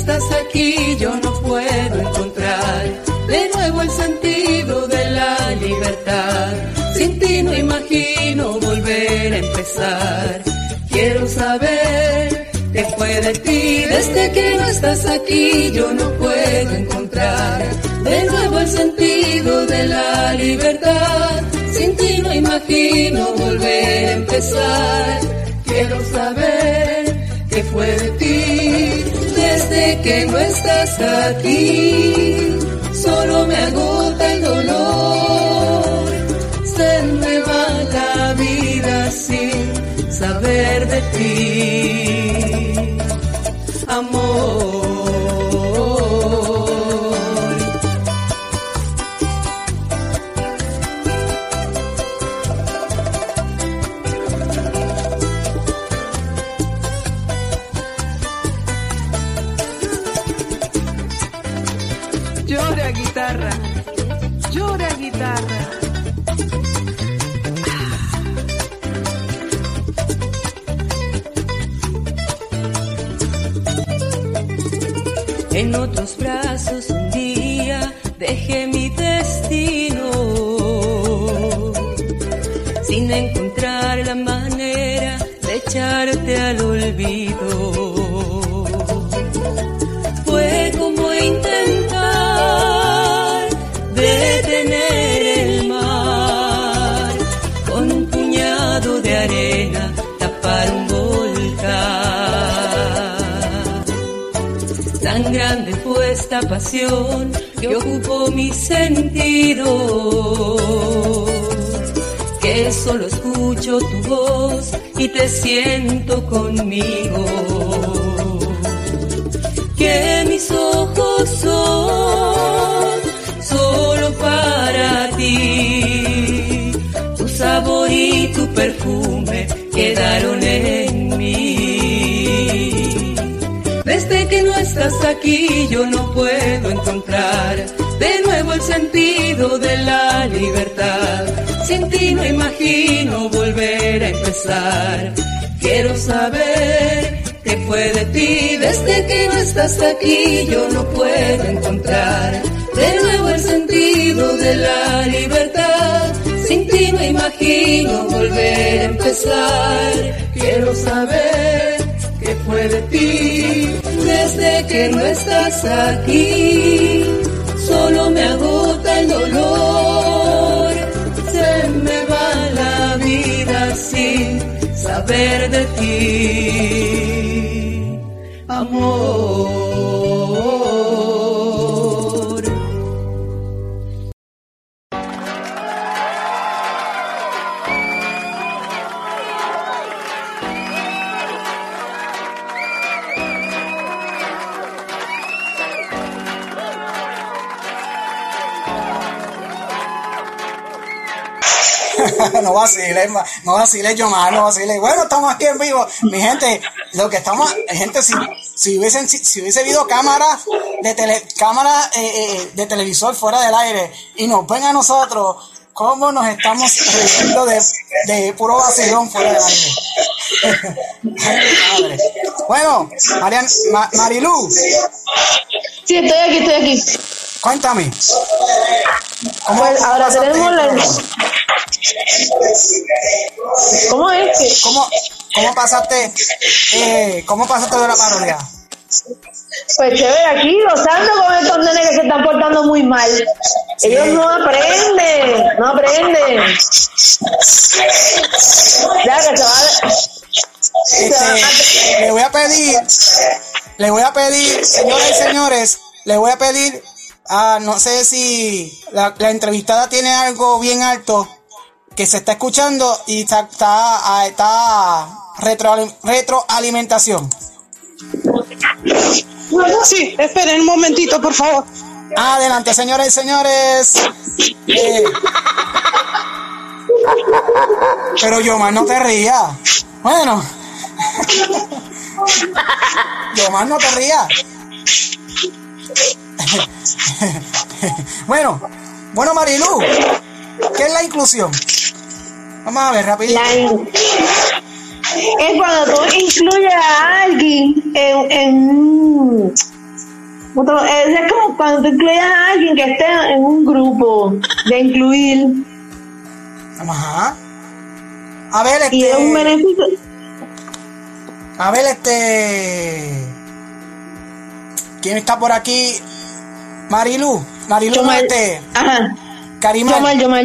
Estás aquí yo no puedo encontrar de nuevo el sentido de la libertad. Sin ti no imagino volver a empezar. Quiero saber qué fue de ti. Desde que no estás aquí yo no puedo encontrar de nuevo el sentido de la libertad. Sin ti no imagino volver a empezar. Quiero saber qué fue de ti que no estás aquí. Solo me agota el dolor. Se me va la vida sin saber de ti. Pasión que ocupó mis sentidos, que solo escucho tu voz y te siento conmigo. Que mis ojos son solo para ti, tu sabor y tu perfume estás aquí yo no puedo encontrar de nuevo el sentido de la libertad. Sin ti no imagino volver a empezar. Quiero saber qué fue de ti desde que no estás aquí. Yo no puedo encontrar de nuevo el sentido de la libertad. Sin ti no imagino volver a empezar. Quiero saber qué fue de ti que no estás aquí. Solo me agota el dolor, se me va la vida sin saber de ti, amor. Vaciles, no vaciles, yo más, no vaciles. Bueno, estamos aquí en vivo. Mi gente, lo que estamos, gente, si, si hubiesen, si, si hubiese habido cámaras de tele, cámara eh, eh, de televisor fuera del aire y nos ven a nosotros, cómo nos estamos riendo de, de puro vacilón fuera del aire. Madre. Bueno, Marian, Ma- Marilu. Sí, estoy aquí, estoy aquí. Cuéntame. Pues ahora tenemos la... ¿Cómo es que? ¿Cómo, cómo pasaste, eh, cómo pasaste de la parodia? Pues chévere, aquí gozando con estos nenes que se están portando muy mal. Ellos no aprenden, no aprenden. Ya que se va a... Este, le voy a pedir, le voy a pedir, señoras y señores, le voy a pedir, ah, no sé si la, la entrevistada tiene algo bien alto que se está escuchando y está, está, ah, está retro, retroalimentación. Sí, esperen un momentito, por favor. Adelante, señoras y señores. Eh, pero Yomar, no te rías. Bueno. Yomar, no te rías. bueno, bueno Marilu, ¿qué es la inclusión? Vamos a ver rapidito. Es cuando tú incluyes a alguien en, en es como cuando tú incluyes a alguien que esté en un grupo de incluir. Ajá. A ver, este. Y es un beneficio. A ver, este. ¿Quién está por aquí? Marilu. Marilu, este. Ajá. Karimar. Yomar, Yomar.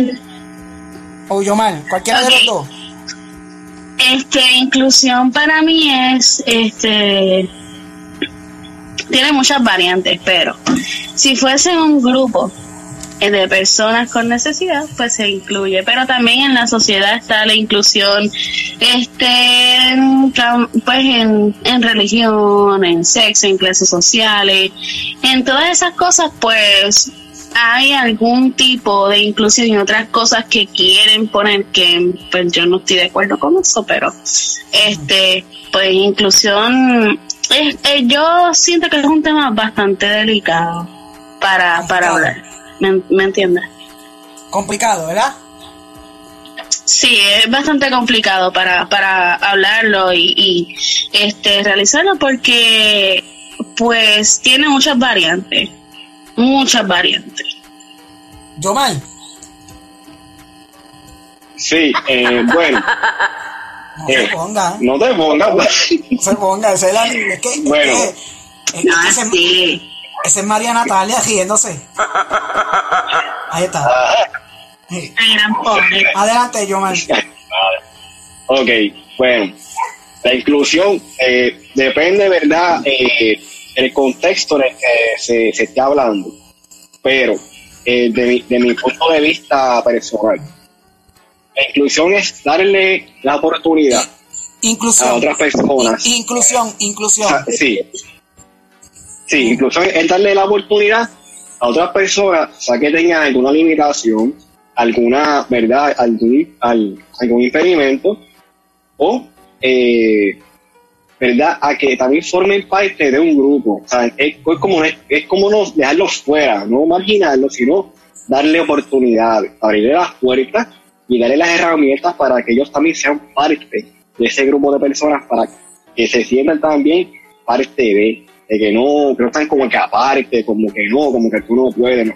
O Yomar, cualquiera de los dos. Este, inclusión para mí es, este, tiene muchas variantes, pero si fuese un grupo eh, de personas con necesidad, pues se incluye. Pero también en la sociedad está la inclusión, este, en pues en, en religión, en sexo, en clases sociales, en todas esas cosas, pues hay algún tipo de inclusión y otras cosas que quieren poner que pues yo no estoy de acuerdo con eso pero este pues inclusión es- eh, yo siento que es un tema bastante delicado para, para hablar. ¿Me, me entiendes? Complicado, ¿verdad? Sí, es bastante complicado para, para hablarlo y, y, este realizarlo porque pues tiene muchas variantes, muchas variantes. Yomal. Sí, eh, bueno. No se ponga. No te pongas, pues. No se ponga, ese es, la, es que, Bueno. es que- es que ese, sí. ese es María Natalia riéndose. Ahí está. Sí. Adelante, Yomal. Ok, bueno. La inclusión eh, depende, ¿verdad? Eh, el contexto en el que se, se esté hablando. Pero, eh, de, mi, de mi punto de vista personal, la inclusión es darle la oportunidad Inclusión. a otras personas. In- inclusión, inclusión. Ah, sí. Sí, incluso es darle la oportunidad a otras personas, o sea, que tengan alguna limitación, alguna, ¿verdad? Algún, al- algún impedimento, o, eh, ¿verdad? A que también formen parte de un grupo. O sea, es, como, es, como no dejarlos fuera, no marginarlos, sino darle oportunidades, abrirle las puertas y darle las herramientas para que ellos también sean parte de ese grupo de personas, para que se sientan también parte de, de que no, que no están como que aparte, como que no, como que tú no puedes.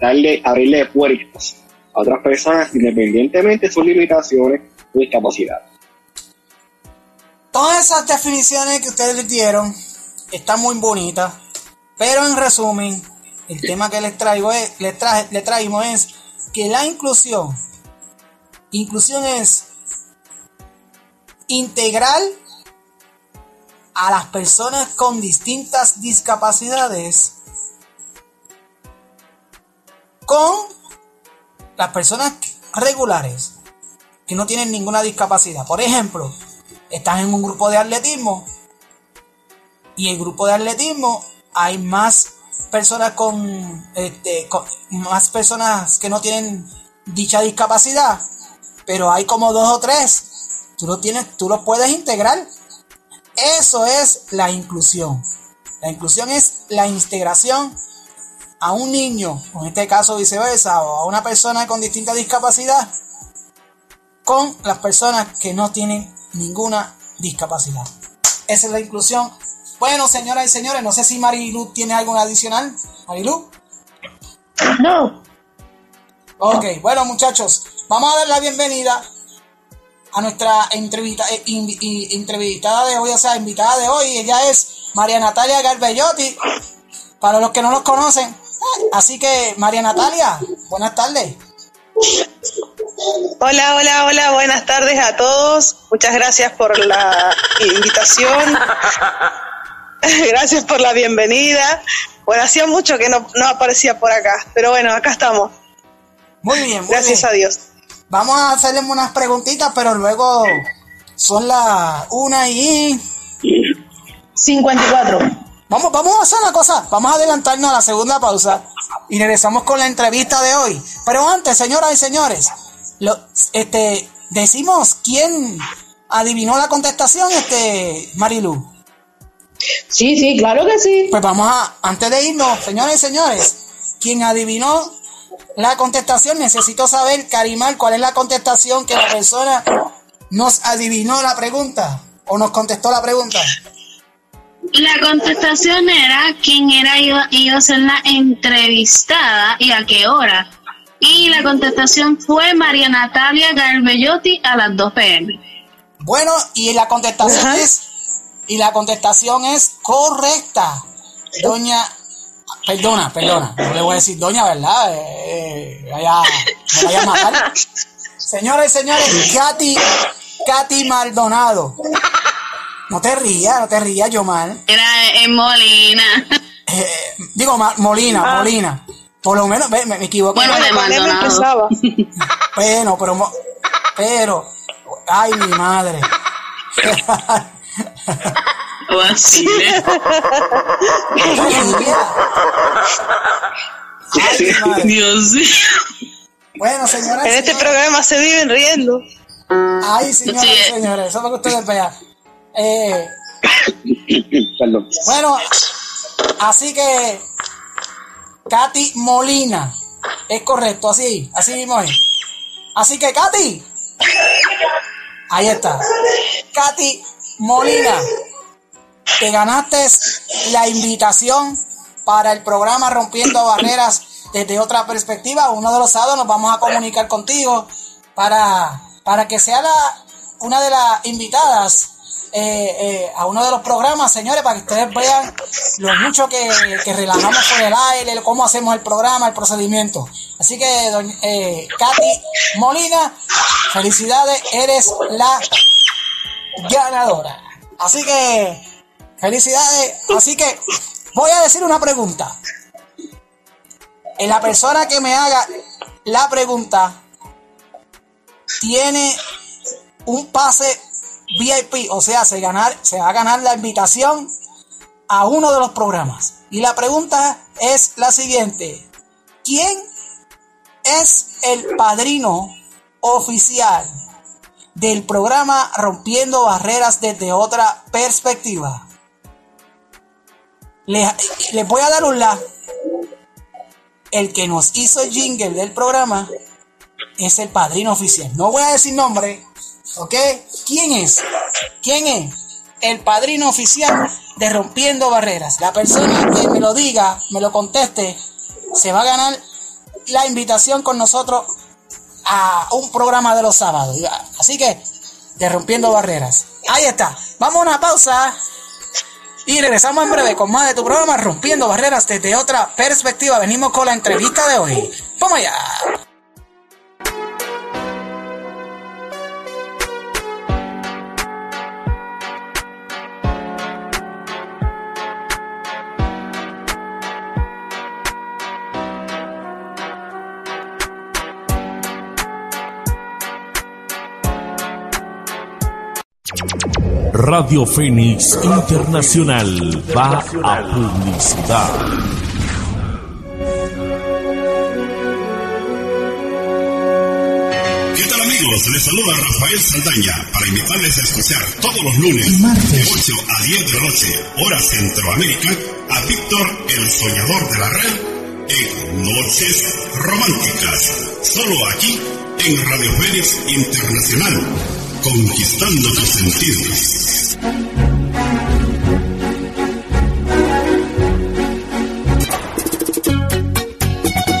Darle, abrirle puertas a otras personas independientemente de sus limitaciones o discapacidad. Todas esas definiciones que ustedes dieron están muy bonitas, pero en resumen, el tema que les traigo es, les, traje, les traímos es que la inclusión, inclusión es integral a las personas con distintas discapacidades con las personas regulares que no tienen ninguna discapacidad. Por ejemplo, estás en un grupo de atletismo y el grupo de atletismo hay más personas con, este, más personas que no tienen dicha discapacidad, pero hay como dos o tres. Tú lo tienes, tú los puedes integrar. Eso es la inclusión. La inclusión es la integración a un niño, en este caso viceversa, o a una persona con distinta discapacidad, con las personas que no tienen ninguna discapacidad. Esa es la inclusión. Bueno, señoras y señores, no sé si Marilu tiene algo adicional. Marilu. No. Ok, bueno muchachos, vamos a dar la bienvenida a nuestra entrevista, eh, entrevistada de hoy, o sea, invitada de hoy. Ella es María Natalia Garbellotti, para los que no los conocen. Así que, María Natalia, buenas tardes. Hola, hola, hola, buenas tardes a todos. Muchas gracias por la invitación. gracias por la bienvenida. Bueno, hacía mucho que no, no aparecía por acá, pero bueno, acá estamos. Muy bien, muy Gracias bien. a Dios. Vamos a hacerle unas preguntitas, pero luego son las una y 54. Vamos, vamos a hacer una cosa. Vamos a adelantarnos a la segunda pausa y regresamos con la entrevista de hoy. Pero antes, señoras y señores, lo, este, decimos quién adivinó la contestación, este, Marilu. Sí, sí, claro que sí. Pues vamos a, antes de irnos, señores y señores, quien adivinó la contestación, necesito saber, Carimar, cuál es la contestación que la persona nos adivinó la pregunta o nos contestó la pregunta. La contestación era quién era iba, iba a ser la entrevistada y a qué hora. Y la contestación fue María Natalia Garbellotti a las 2 pm. Bueno, y la contestación es y la contestación es correcta. Doña Perdona, perdona, no le voy a decir doña, ¿verdad? Eh, eh, vaya, me vaya a matar. Señores y señores, Katy, Katy Maldonado. No te rías, no te rías, yo mal. Era en Molina. Digo, Ma- Molina, Ah. Molina. Por lo menos, ve, me, me equivoqué. Bueno, de Con M empezaba. Bueno, pero, mo- pero, ay, mi madre. Vacile. Ay, madre. Dios mío. Bueno, señoras En este señores. programa se viven riendo. Ay, señoras Sí. y señores, eso es lo que ustedes vean. Eh, Perdón. bueno, así que Katy Molina. Es correcto, así, así mismo es. Así que, Katy. Ahí está. Katy Molina. Te ganaste la invitación para el programa Rompiendo Barreras desde otra perspectiva. Uno de los sábados nos vamos a comunicar contigo para, para que sea una de las invitadas eh, eh, a uno de los programas, señores, para que ustedes vean lo mucho que, relajamos por el aire, cómo hacemos el programa, el procedimiento. Así que, doña, eh, Katy Molina, felicidades, eres la ganadora. Así que, felicidades. Así que, voy a decir una pregunta. En la persona que me haga la pregunta tiene un pase VIP, o sea, se, va a ganar la invitación a uno de los programas. Y la pregunta es la siguiente. ¿Quién es el padrino oficial del programa Rompiendo Barreras desde otra perspectiva? Les, les voy a dar un la. El que nos hizo el jingle del programa es el padrino oficial. No voy a decir nombre, ¿ok? ¿Quién es? ¿Quién es? El padrino oficial de Rompiendo Barreras. La persona que me lo diga, me lo conteste, se va a ganar la invitación con nosotros a un programa de los sábados. Así que, de Rompiendo Barreras. Ahí está. Vamos a una pausa. Y regresamos en breve con más de tu programa Rompiendo Barreras desde otra perspectiva. Venimos con la entrevista de hoy. ¡Vamos allá! Radio Fénix Internacional va a publicidad. ¿Qué tal amigos? Les saluda Rafael Saldaña para invitarles a escuchar todos los lunes de 8 a 10 de la noche, hora Centroamérica, a Víctor el Soñador de la Red en Noches Románticas. Solo aquí en Radio Fénix Internacional conquistando tus sentidos.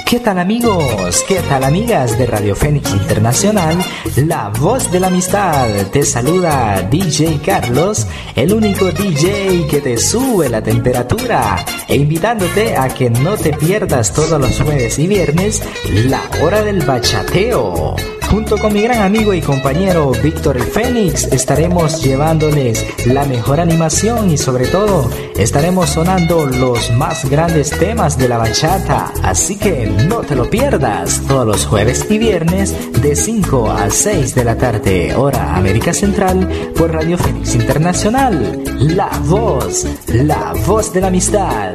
¿Qué tal amigos? ¿Qué tal amigas de Radio Fénix Internacional? La voz de la amistad. Te saluda DJ Carlos, el único DJ que te sube la temperatura. E invitándote a que no te pierdas todos los jueves y viernes la hora del bachateo. Junto con mi gran amigo y compañero Víctor el Fénix estaremos llevándoles la mejor animación y sobre todo estaremos sonando los más grandes temas de la bachata. Así que no te lo pierdas todos los jueves y viernes de 5 a 6 de la tarde, hora América Central, por Radio Fénix Internacional. La voz, la voz de la amistad.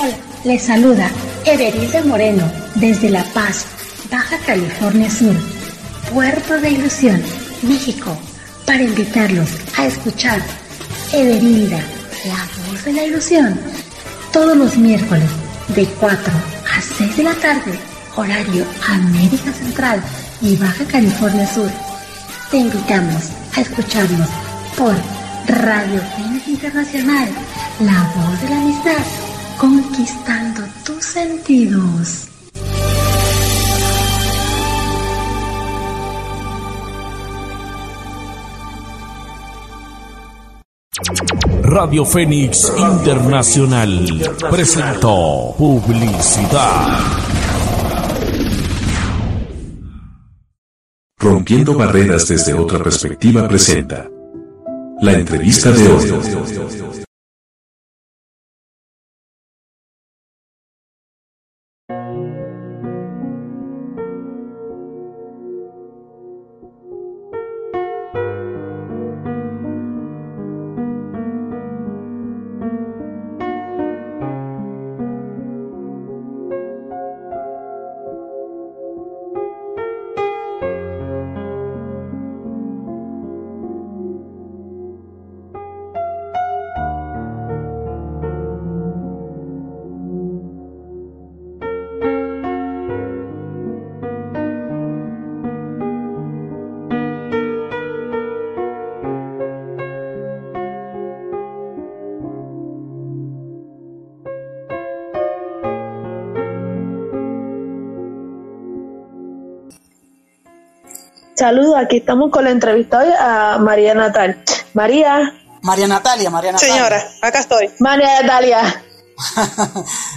Hola, les saluda Everilda Moreno, desde La Paz, Baja California Sur, Puerto de Ilusión, México, para invitarlos a escuchar Everilda, la voz de la ilusión, todos los miércoles de 4 a 6 de la tarde, horario América Central y Baja California Sur. Te invitamos a escucharnos por Radio Fénix Internacional, la voz de la amistad, conquistando tus sentidos. Radio Fénix Internacional presentó publicidad. Rompiendo barreras desde otra perspectiva presenta la entrevista de hoy. Saludos, aquí estamos con la entrevista hoy a María Natal. María. María Natalia, María Natalia. Señora, acá estoy. María Natalia.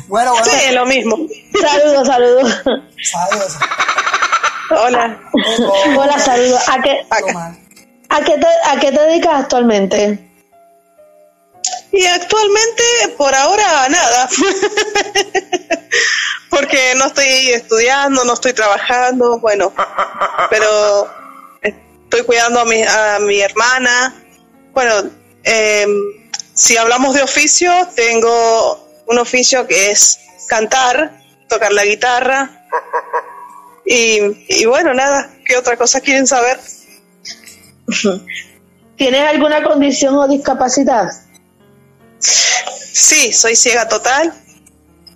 bueno, bueno. Sí, lo mismo. Saludos, saludos. Saludos. Hola. Hola, saludos. ¿A qué, a, qué te, ¿A qué te dedicas actualmente? Y actualmente, por ahora, nada. Porque no estoy estudiando, no estoy trabajando, bueno, pero estoy cuidando a mi, a mi hermana. Bueno, eh, si hablamos de oficio, tengo un oficio que es cantar, tocar la guitarra. Y, y bueno, nada, ¿qué otra cosa quieren saber? ¿Tienes alguna condición o discapacidad? Sí, soy ciega total.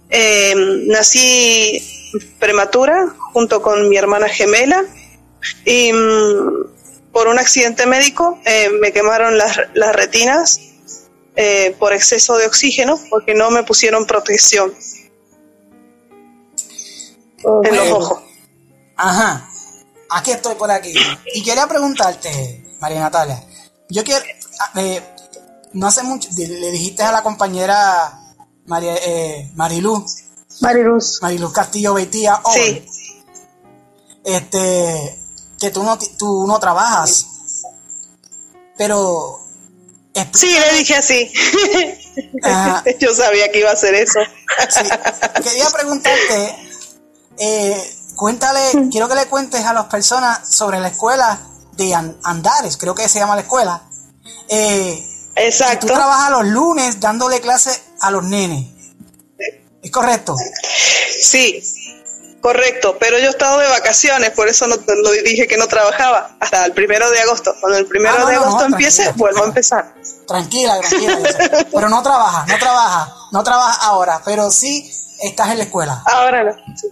Eh, nací prematura junto con mi hermana gemela y mm, por un accidente médico eh, me quemaron las, las retinas eh, por exceso de oxígeno porque no me pusieron protección en los ojos. Ajá, aquí estoy por aquí. Y quería preguntarte, María Natalia, yo quiero, eh, no hace mucho, le dijiste a la compañera María, eh, Mariluz. Mariluz. Mariluz Castillo Beitía hoy. Sí. Este, que tú no, tú no trabajas. Pero. Sí, le dije así. Yo sabía que iba a hacer eso. Quería preguntarte, eh, cuéntale, quiero que le cuentes a las personas sobre la escuela de Andares, creo que se llama la escuela. Eh, Exacto. Tú trabajas los lunes dándole clase a los nenes. ¿Es correcto? Sí, correcto. Pero yo he estado de vacaciones, por eso no, lo dije que no trabajaba hasta el primero de agosto. Cuando el primero Ah, no, de no, agosto empiece, vuelvo a empezar. Tranquila, tranquila. Pero no trabaja, no trabaja, no trabaja ahora, pero sí estás en la escuela. Ahora no. sí.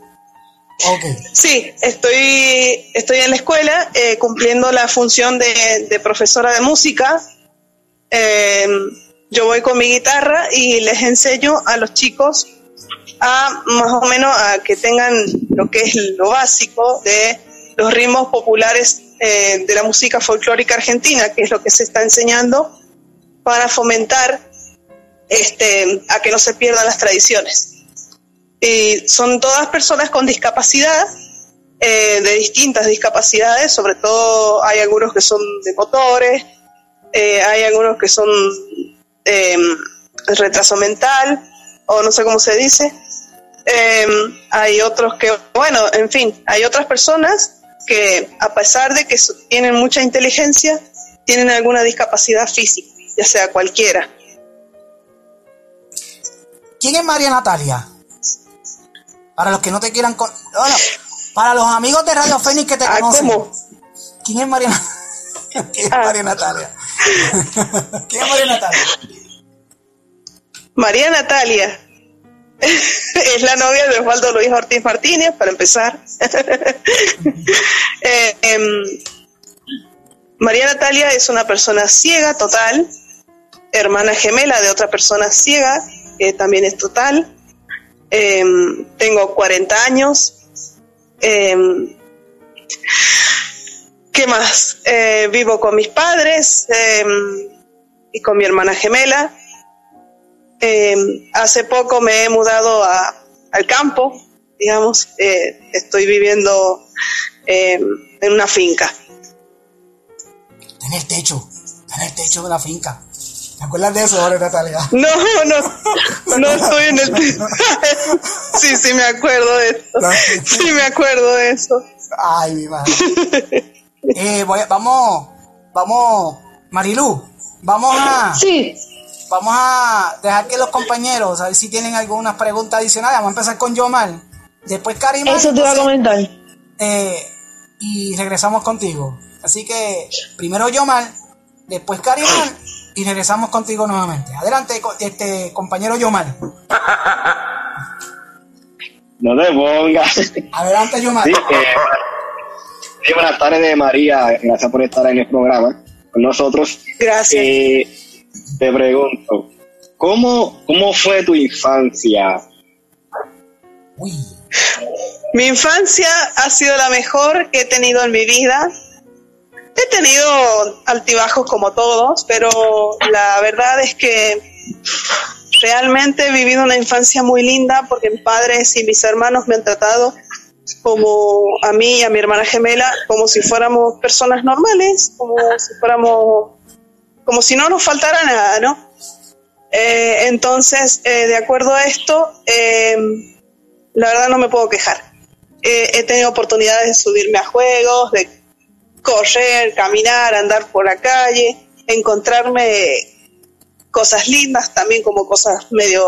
Ok. Sí, estoy, estoy en la escuela eh, cumpliendo la función de, de profesora de música. Eh, yo voy con mi guitarra y les enseño a los chicos a más o menos a que tengan lo que es lo básico de los ritmos populares eh, de la música folclórica argentina, que es lo que se está enseñando para fomentar este, a que no se pierdan las tradiciones. Y son todas personas con discapacidad, eh, de distintas discapacidades, sobre todo hay algunos que son de motores, eh, hay algunos que son eh, retraso mental, o no sé cómo se dice. Eh, hay otros que, bueno, en fin, hay otras personas que a pesar de que tienen mucha inteligencia, tienen alguna discapacidad física, ya sea cualquiera. ¿Quién es María Natalia? Para los que no te quieran... con- para los amigos de Radio Fénix que te Ah, conocen. ¿cómo? ¿Quién es María, ¿Quién es María Natalia? ¿Quién es María Natalia? María Natalia es la novia de Osvaldo Luis Ortiz Martínez, para empezar. Eh, em, María Natalia es una persona ciega total, hermana gemela de otra persona ciega, que también es total. Em, tengo 40 años. Em, ¿Qué más? Eh, vivo con mis padres y con mi hermana gemela. Eh, hace poco me he mudado a- al campo, digamos, eh, estoy viviendo eh, en una finca. En el techo. En el techo de la finca. ¿Te acuerdas de eso, María Natalia? No, no, no estoy en el... sí, sí me acuerdo de eso. Sí me acuerdo de eso. Ay, mi madre. Eh, voy vamos, vamos, Marilu, vamos a... Sí. Vamos a dejar que los compañeros, a ver si tienen algunas preguntas adicionales. Vamos a empezar con Yomar. Después Karima. Eso te iba a comentar. eh, y regresamos contigo. Así que primero Yomar, después Karima y regresamos contigo nuevamente. Adelante, este compañero Yomar. No te pongas. Adelante, Yomar. Sí, eh, sí, buenas tardes, María. Gracias por estar en el programa con nosotros. Gracias. Eh, te pregunto, ¿cómo, ¿cómo fue tu infancia? Mi infancia ha sido la mejor que he tenido en mi vida. he tenido altibajos como todos, pero la verdad es que realmente he vivido una infancia muy linda porque mis padres y mis hermanos me han tratado como a mí y a mi hermana gemela, como si fuéramos personas normales, como si fuéramos, como si no nos faltara nada, ¿no? Eh, entonces, eh, de acuerdo a esto, eh, la verdad no me puedo quejar. he tenido oportunidades de subirme a juegos, de correr, caminar, andar por la calle, encontrarme cosas lindas, también como cosas medio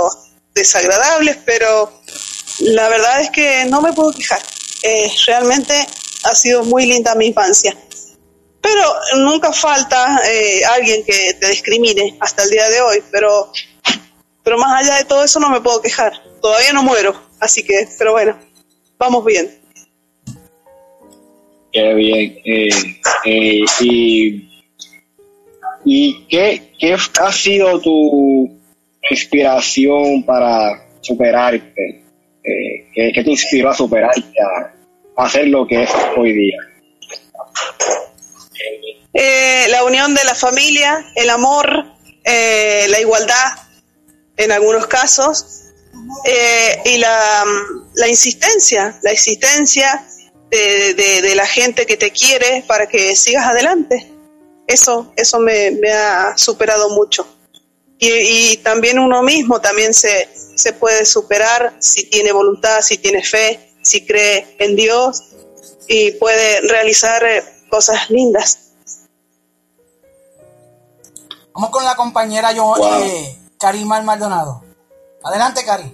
desagradables, pero la verdad es que no me puedo quejar. Eh, realmente ha sido muy linda mi infancia. Pero nunca falta eh, alguien que te discrimine hasta el día de hoy, pero, pero más allá de todo eso no me puedo quejar. Todavía no muero, así que, pero bueno, vamos bien. Qué bien. Eh, y, ¿Y qué, qué ha sido tu inspiración para superarte? ¿qué, ¿qué, te inspiró a superarte, a, hacer lo que es hoy día? Eh, la unión de la familia, el amor, eh, la igualdad en algunos casos eh, y la, la, insistencia, la insistencia de, de, la gente que te quiere para que sigas adelante. Eso, eso me, ha superado mucho. Y, y, también uno mismo también se, se puede superar si tiene voluntad, si tiene fe, si cree en Dios y puede realizar cosas lindas. Vamos con la compañera yo, wow. eh, Karimar Maldonado. Adelante, Cari.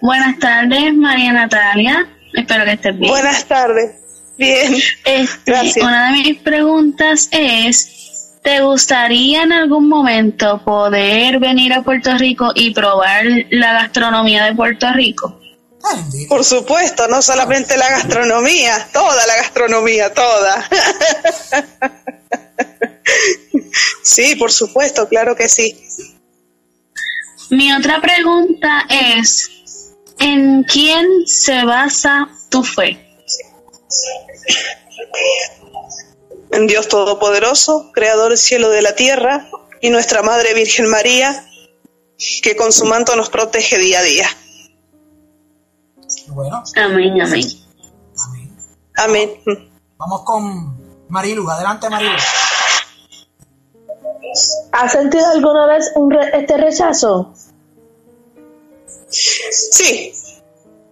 Buenas tardes, María Natalia. Espero que estés bien. Buenas tardes. Bien. Este, Gracias. Una de mis preguntas es, ¿te gustaría en algún momento poder venir a Puerto Rico y probar la gastronomía de Puerto Rico? Por supuesto, no solamente la gastronomía, toda la gastronomía, toda. sí, por supuesto, claro que sí. Mi otra pregunta es, ¿en quién se basa tu fe? En Dios Todopoderoso, Creador del cielo y de la tierra, y nuestra Madre Virgen María, que con su manto nos protege día a día. Bueno. Amén, amén. Amén. Vamos con Marilu. Adelante, Marilu. ¿Has sentido alguna vez un re este rechazo? Sí,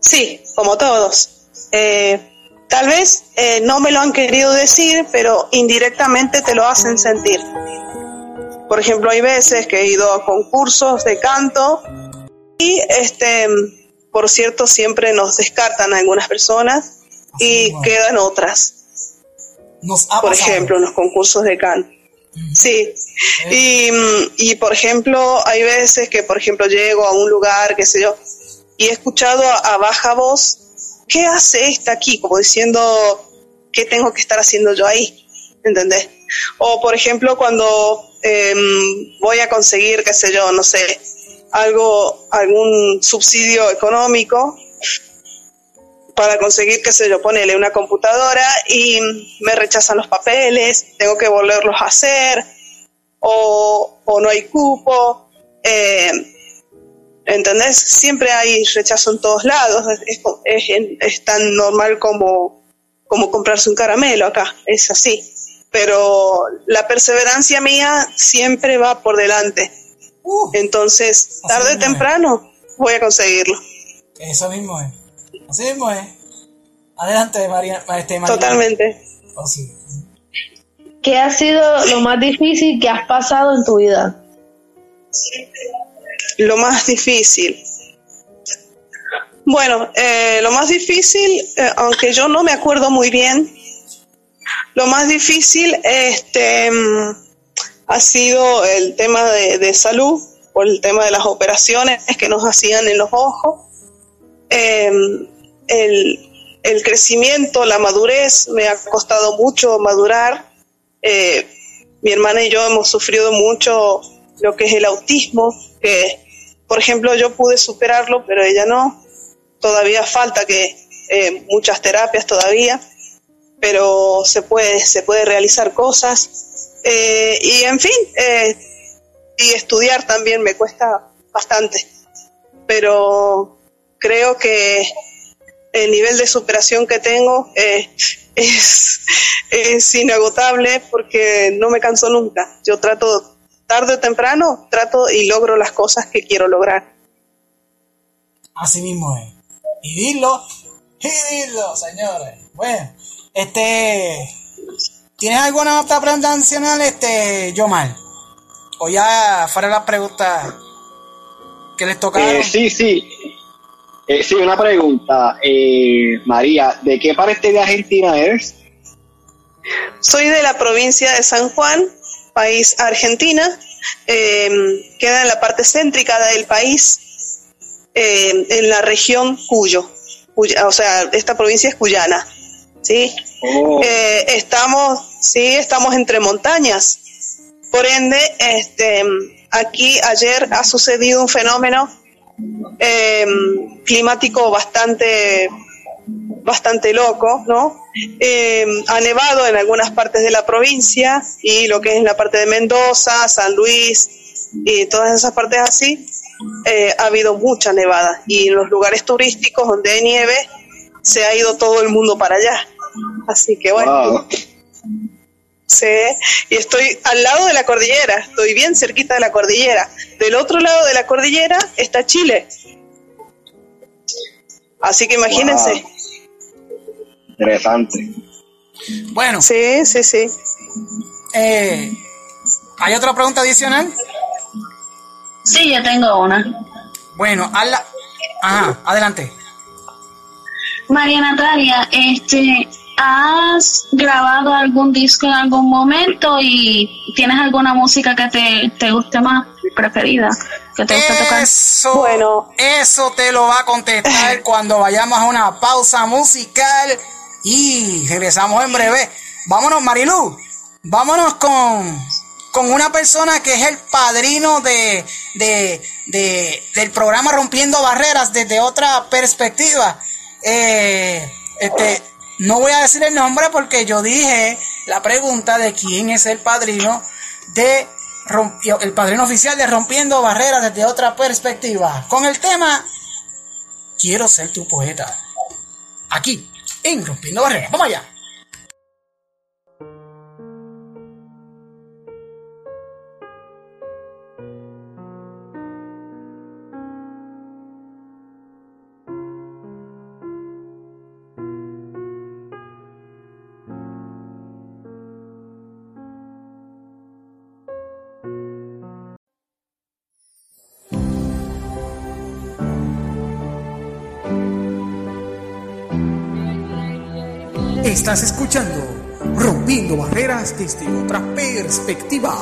sí, como todos. Eh, tal vez eh, no me lo han querido decir, pero indirectamente te lo hacen sentir. Por ejemplo, hay veces que he ido a concursos de canto y este por cierto, siempre nos descartan algunas personas y quedan otras. por ejemplo, en los concursos de canto. Sí, y, y, por ejemplo, hay veces que, por ejemplo, llego a un lugar, qué sé yo, y he escuchado a, baja voz, ¿qué hace esta aquí? Como diciendo, ¿qué tengo que estar haciendo yo ahí? ¿Entendés? O, por ejemplo, cuando eh, voy a conseguir, qué sé yo, no sé, algo, algún subsidio económico para conseguir, qué sé yo, ponerle una computadora y me rechazan los papeles, tengo que volverlos a hacer, o, o no hay cupo, eh, ¿entendés? Siempre hay rechazo en todos lados, es, es, es, tan normal como, como comprarse un caramelo acá, es así. Pero la perseverancia mía siempre va por delante Uh, Entonces, tarde o temprano voy a conseguirlo. Eso mismo es. Así mismo es. Adelante, María. Este, María. Totalmente. Oh, sí. ¿Qué ha sido lo más difícil que has pasado en tu vida? Lo más difícil. Bueno, eh, lo más difícil, eh, aunque yo no me acuerdo muy bien, lo más difícil, este, ha sido el tema de, de, salud, por el tema de las operaciones que nos hacían en los ojos. Eh, el, el, crecimiento, la madurez, me ha costado mucho madurar. Eh, mi hermana y yo hemos sufrido mucho lo que es el autismo, que por ejemplo yo pude superarlo, pero ella no. Todavía falta que eh, muchas terapias todavía. pero se puede, se puede realizar cosas. Eh, y en fin, y estudiar también me cuesta bastante, pero creo que el nivel de superación que tengo eh, es, es inagotable porque no me canso nunca. Yo trato, tarde o temprano, trato y logro las cosas que quiero lograr. Así mismo es. Y dilo, y dilo, señores. Bueno, este. ¿Tienes alguna otra pregunta adicional, este, Yomar? O ya fuera las preguntas que les tocaron. Eh, sí, sí. Eh, sí, una pregunta. Eh, María, ¿de qué parte de Argentina eres? Soy de la provincia de San Juan, país Argentina. Eh, queda en la parte céntrica del país, eh, en la región Cuyo. O sea, esta provincia es cuyana. ¿sí? Eh, estamos, sí, estamos entre montañas. Por ende, este, aquí ayer ha sucedido un fenómeno eh, climático bastante bastante loco, ¿no? Eh, ha nevado en algunas partes de la provincia y lo que es en la parte de Mendoza, San Luis y todas esas partes así, eh, ha habido mucha nevada y en los lugares turísticos donde hay nieve se ha ido todo el mundo para allá. Así que bueno. Sí, y estoy al lado de la cordillera, estoy bien cerquita de la cordillera. Del otro lado de la cordillera está Chile. Así que imagínense. Interesante. Bueno. Sí, sí, sí. Eh, ¿Hay otra pregunta adicional? Sí, yo tengo una. Bueno, hazla. Ajá, adelante. María Natalia, este, ¿has grabado algún disco en algún momento y tienes alguna música que te, te guste más, preferida, que te guste tocar? Eso, bueno. eso te lo va a contestar cuando vayamos a una pausa musical y regresamos en breve. Vámonos, Marilu. Vámonos con, con una persona que es el padrino de, de, de- del programa Rompiendo Barreras desde otra perspectiva. Eh, este, no voy a decir el nombre porque yo dije la pregunta de quién es el padrino de el padrino oficial de Rompiendo Barreras desde otra perspectiva. Con el tema Quiero ser tu poeta. Aquí, en Rompiendo Barreras. Vamos allá. Estás escuchando Rompiendo Barreras desde otra perspectiva.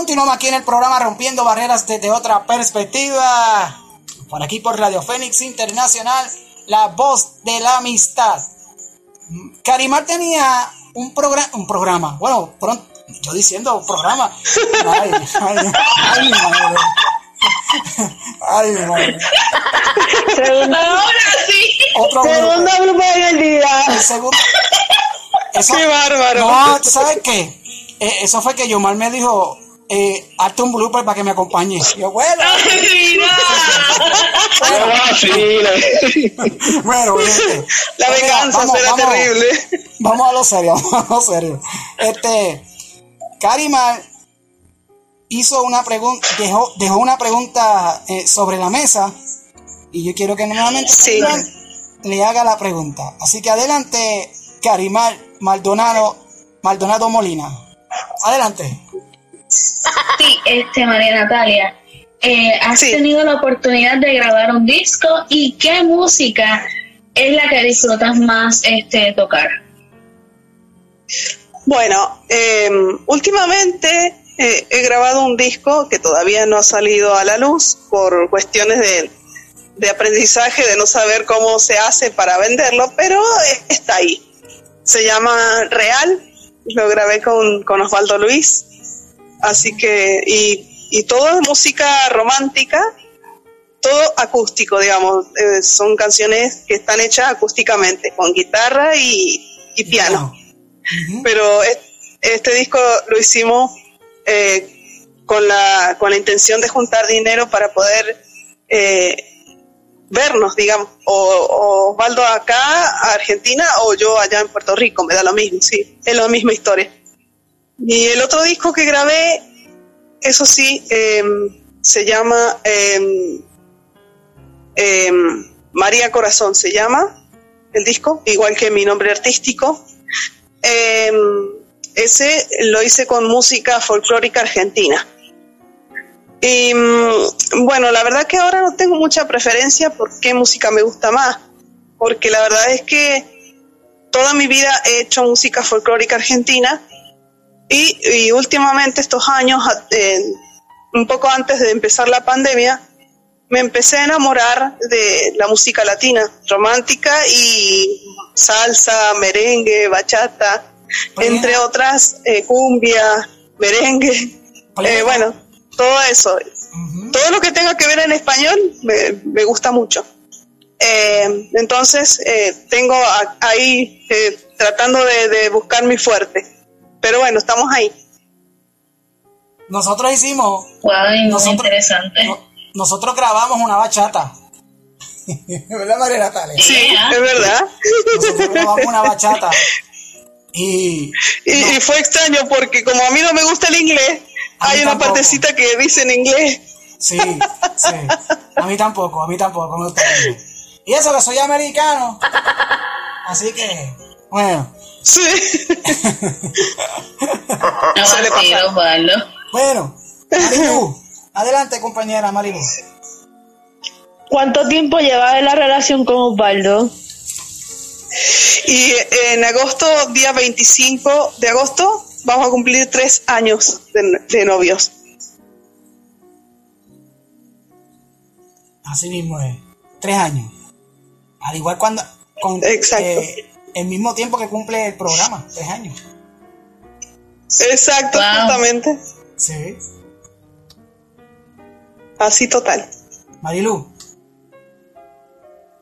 Continuamos aquí en el programa Rompiendo Barreras desde otra perspectiva. Por aquí por Radio Fénix Internacional, la voz de la amistad. Carimar tenía un, programa un programa, bueno, pronto, yo diciendo programa. Ay, ay, ay, mi madre. Ay, mi madre. Segundo, Ahora sí. Otro segundo grupo en el día. El segundo. Eso- Qué bárbaro. No, ¿tú sabes qué? Eh, eso fue que Yomar me dijo, eh, hazte un blooper para que me acompañe. Y yo, bueno. No vacile. bueno. La venganza vamos, será vamos. terrible. Vamos a lo serio, vamos a lo serio. Este, Karimar hizo una pregunta, dejó, dejó una pregunta eh, sobre la mesa y yo quiero que nuevamente Sí. Le haga la pregunta. Así que adelante, Karimar Maldonado, Maldonado Molina. Adelante. Sí, este, María Natalia, eh, has Sí. tenido la oportunidad de grabar un disco y qué música es la que disfrutas más este, tocar. Bueno, eh, últimamente eh, he grabado un disco que todavía no ha salido a la luz por cuestiones de, de aprendizaje, de no saber cómo se hace para venderlo, pero eh, está ahí. Se llama Real, lo grabé con, con Osvaldo Luis, así que, y, y todo es música romántica, todo acústico, digamos, eh, son canciones que están hechas acústicamente, con guitarra y, y piano. Pero es- este disco lo hicimos eh, con la con la intención de juntar dinero para poder eh, vernos, digamos, o, o Osvaldo acá a Argentina o yo allá en Puerto Rico, me da lo mismo, sí, es la misma historia. Y el otro disco que grabé, eso sí, eh, se llama eh, eh, María Corazón, se llama el disco, igual que mi nombre artístico. Ese lo hice con música folclórica argentina. Y mm, bueno, la verdad que ahora no tengo mucha preferencia por qué música me gusta más, porque la verdad es que toda mi vida he hecho música folclórica argentina y, y últimamente estos años, eh, un poco antes de empezar la pandemia, me empecé a enamorar de la música latina, romántica y salsa, merengue, bachata, entre otras, eh, cumbia, merengue, eh, bueno, todo eso. Todo lo que tenga que ver en español me, me gusta mucho. Eh, entonces, eh, tengo a- ahí tratando de, de buscar mi fuerte. Pero bueno, estamos ahí. Nosotros hicimos. Wow, nosotros, interesante. no- nosotros grabamos una bachata. ¿Verdad, María Natalia? Sí, es verdad. Nosotros grabamos una bachata. Y, Y, y fue extraño porque como a mí no me gusta el inglés, hay una tampoco. partecita que dice en inglés. Sí, sí. A mí tampoco, a mí tampoco me gusta el inglés. Y eso que soy americano. Así que, bueno. Sí. No Suele pasar. Osvaldo. Bueno, Marilu, adelante compañera Marilu. ¿Cuánto tiempo llevas en la relación con Osvaldo? Y en agosto, día 25 de agosto, vamos a cumplir tres años de, de novios. Así mismo es. Tres años. Al igual cuando. Con, Exacto. eh, el mismo tiempo que cumple el programa. Tres años. Exacto, Wow. justamente. Sí. Así total. Marilu,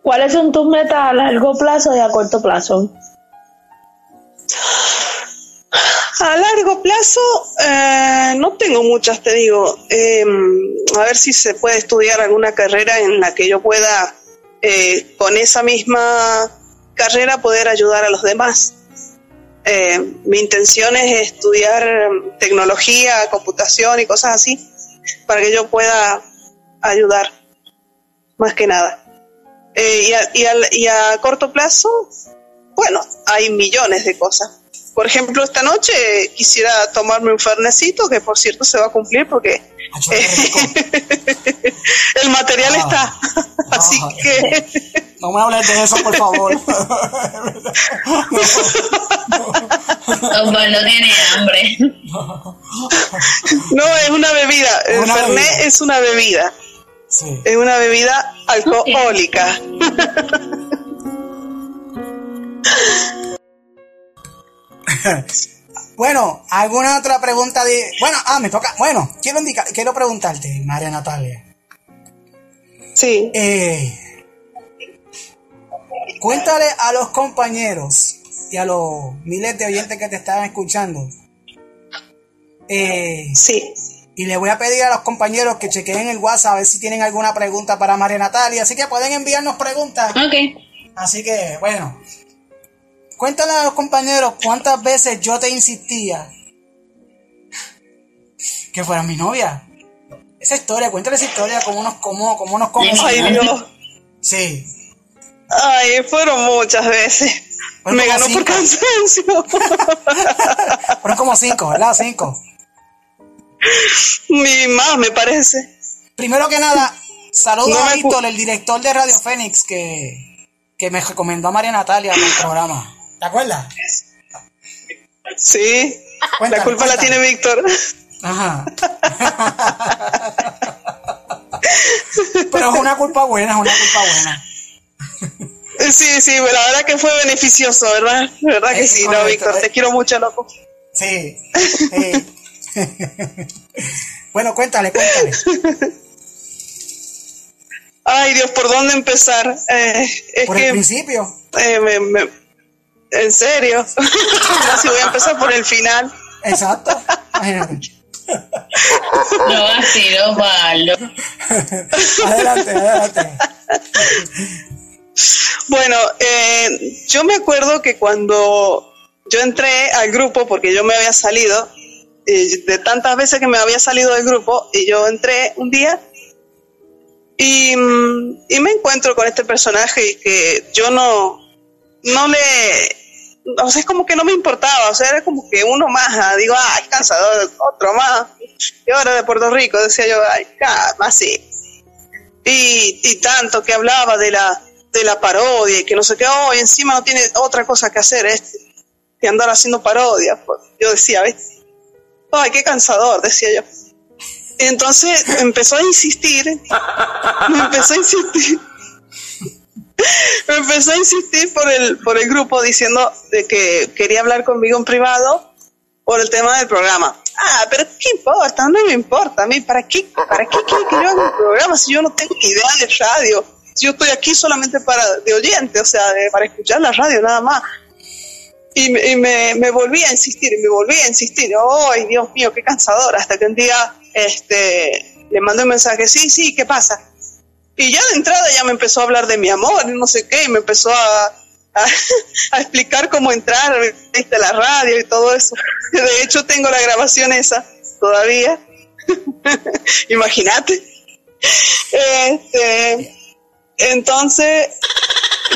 ¿Cuáles son tus metas a largo plazo y a corto plazo? A largo plazo, eh, no tengo muchas, te digo. Eh, a ver si se puede estudiar alguna carrera en la que yo pueda, eh, con esa misma carrera, poder ayudar a los demás. Eh, mi intención es estudiar eh, tecnología, computación y cosas así, para que yo pueda ayudar, más que nada. Eh, y, a, y al- y a corto plazo, bueno, hay millones de cosas. Por ejemplo, esta noche quisiera tomarme un fernecito, que por cierto se va a cumplir porque el material está. Así que No me hables de eso, por favor. Osvaldo tiene hambre. No, es una bebida. El Una Fernet bebida. es una bebida. Sí. Es una bebida alcohólica. Bueno, ¿alguna otra pregunta de...? Bueno, ah, me toca... Bueno, quiero indicar, quiero preguntarte, María Natalia. Sí. Eh, cuéntale a los compañeros y a los miles de oyentes que te estaban escuchando. Eh, sí. Y le voy a pedir a los compañeros que chequeen el WhatsApp a ver si tienen alguna pregunta para María Natalia. Así que pueden enviarnos preguntas. Ok. Así que, bueno. Cuéntale a los compañeros cuántas veces yo te insistía que fuera mi novia. Esa historia, cuéntale esa historia como unos, como, como unos Ay, Dios. Sí. Ay, fueron muchas veces. Fueron Me ganó por cansancio. Fueron como cinco, ¿verdad? Cinco. Ni más, me parece. Primero que nada, saludos No a Víctor, el director de Radio Fénix, que, que me recomendó a María Natalia para el programa. ¿Te acuerdas? Sí. Cuéntale, la culpa la tiene Víctor. Ajá. Pero es una culpa buena, es una culpa buena. Sí, sí, la verdad que fue beneficioso, ¿verdad? La verdad que Es sí, no, Víctor, te quiero mucho, loco. Sí. Eh. bueno, cuéntale, cuéntale. Ay, Dios, ¿por dónde empezar? Eh, es Por que, el principio. eh, me- me- ¿En serio? no, si voy a empezar por el final. Exacto. No así, Osvaldo. Adelante, adelante. Bueno, eh, yo me acuerdo que cuando yo entré al grupo, porque yo me había salido, eh, de tantas veces que me había salido del grupo, y yo entré un día y, mm, y me encuentro con este personaje que yo no, no le, o sea, es como que no me importaba, o sea, era como que uno más, ah, digo, ay, cansador, otro más, y ahora de Puerto Rico, decía yo, ay, más sí y, y tanto que hablaba de la de la parodia y que no sé qué, oh, y encima no tiene otra cosa que hacer este, que andar haciendo parodias. pues. Yo decía, ¿ves? Ay, qué cansador, decía yo. Entonces empezó a insistir, me empezó a insistir, me empezó a insistir por el, por el grupo diciendo de que quería hablar conmigo en privado por el tema del programa. Ah, pero ¿qué importa? No me importa a mí. ¿Para qué, para qué quiere que yo haga un programa si yo no tengo ni idea de radio? Yo estoy aquí solamente para de oyente, o sea, de- para escuchar la radio nada más. Y, me, volví a insistir, y me volví a insistir. ¡Ay, Dios mío, qué cansador! Hasta que un día este, le mandé un mensaje, sí, sí, ¿qué pasa? Y ya de entrada ya me empezó a hablar de mi amor y no sé qué, y me empezó a, a, explicar cómo entrar a la radio y todo eso. De hecho, tengo la grabación esa todavía. Imagínate. Este, entonces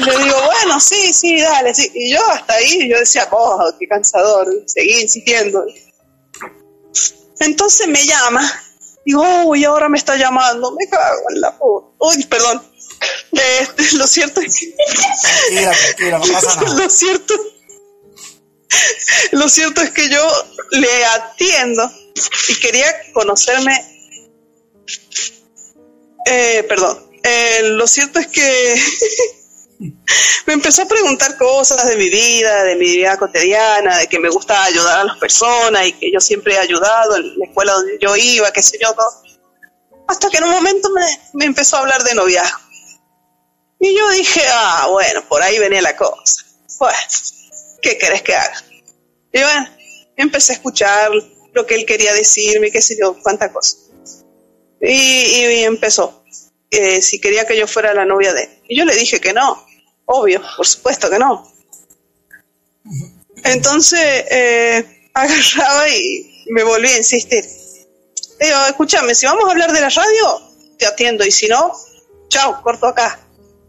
le digo, bueno, sí, sí, dale, sí. Y yo hasta ahí, yo decía, oh, qué cansador, seguí insistiendo. Entonces me llama, digo, uy, ahora me está llamando, me cago en la puta. Uy, perdón. Este, lo cierto es que... Tranquila, tranquila, no pasa nada. Lo cierto, lo cierto es que yo le atiendo y quería conocerme. Eh, perdón. Eh, lo cierto es que me empezó a preguntar cosas de mi vida, de mi vida cotidiana, de que me gusta ayudar a las personas y que yo siempre he ayudado en la escuela donde yo iba, qué sé yo, todo. Hasta que en un momento me, empezó a hablar de noviazgo. Y yo dije, ah, bueno, por ahí venía la cosa. Pues, ¿qué querés que haga? Y bueno, empecé a escuchar lo que él quería decirme, qué sé yo, cuánta cosa. Y, y empezó, eh, si quería que yo fuera la novia de él. Y yo le dije que no, obvio, por supuesto que no. Entonces, eh, agarraba y me volví a insistir. Le digo, escúchame, si vamos a hablar de la radio, te atiendo, y si no, chao, corto acá,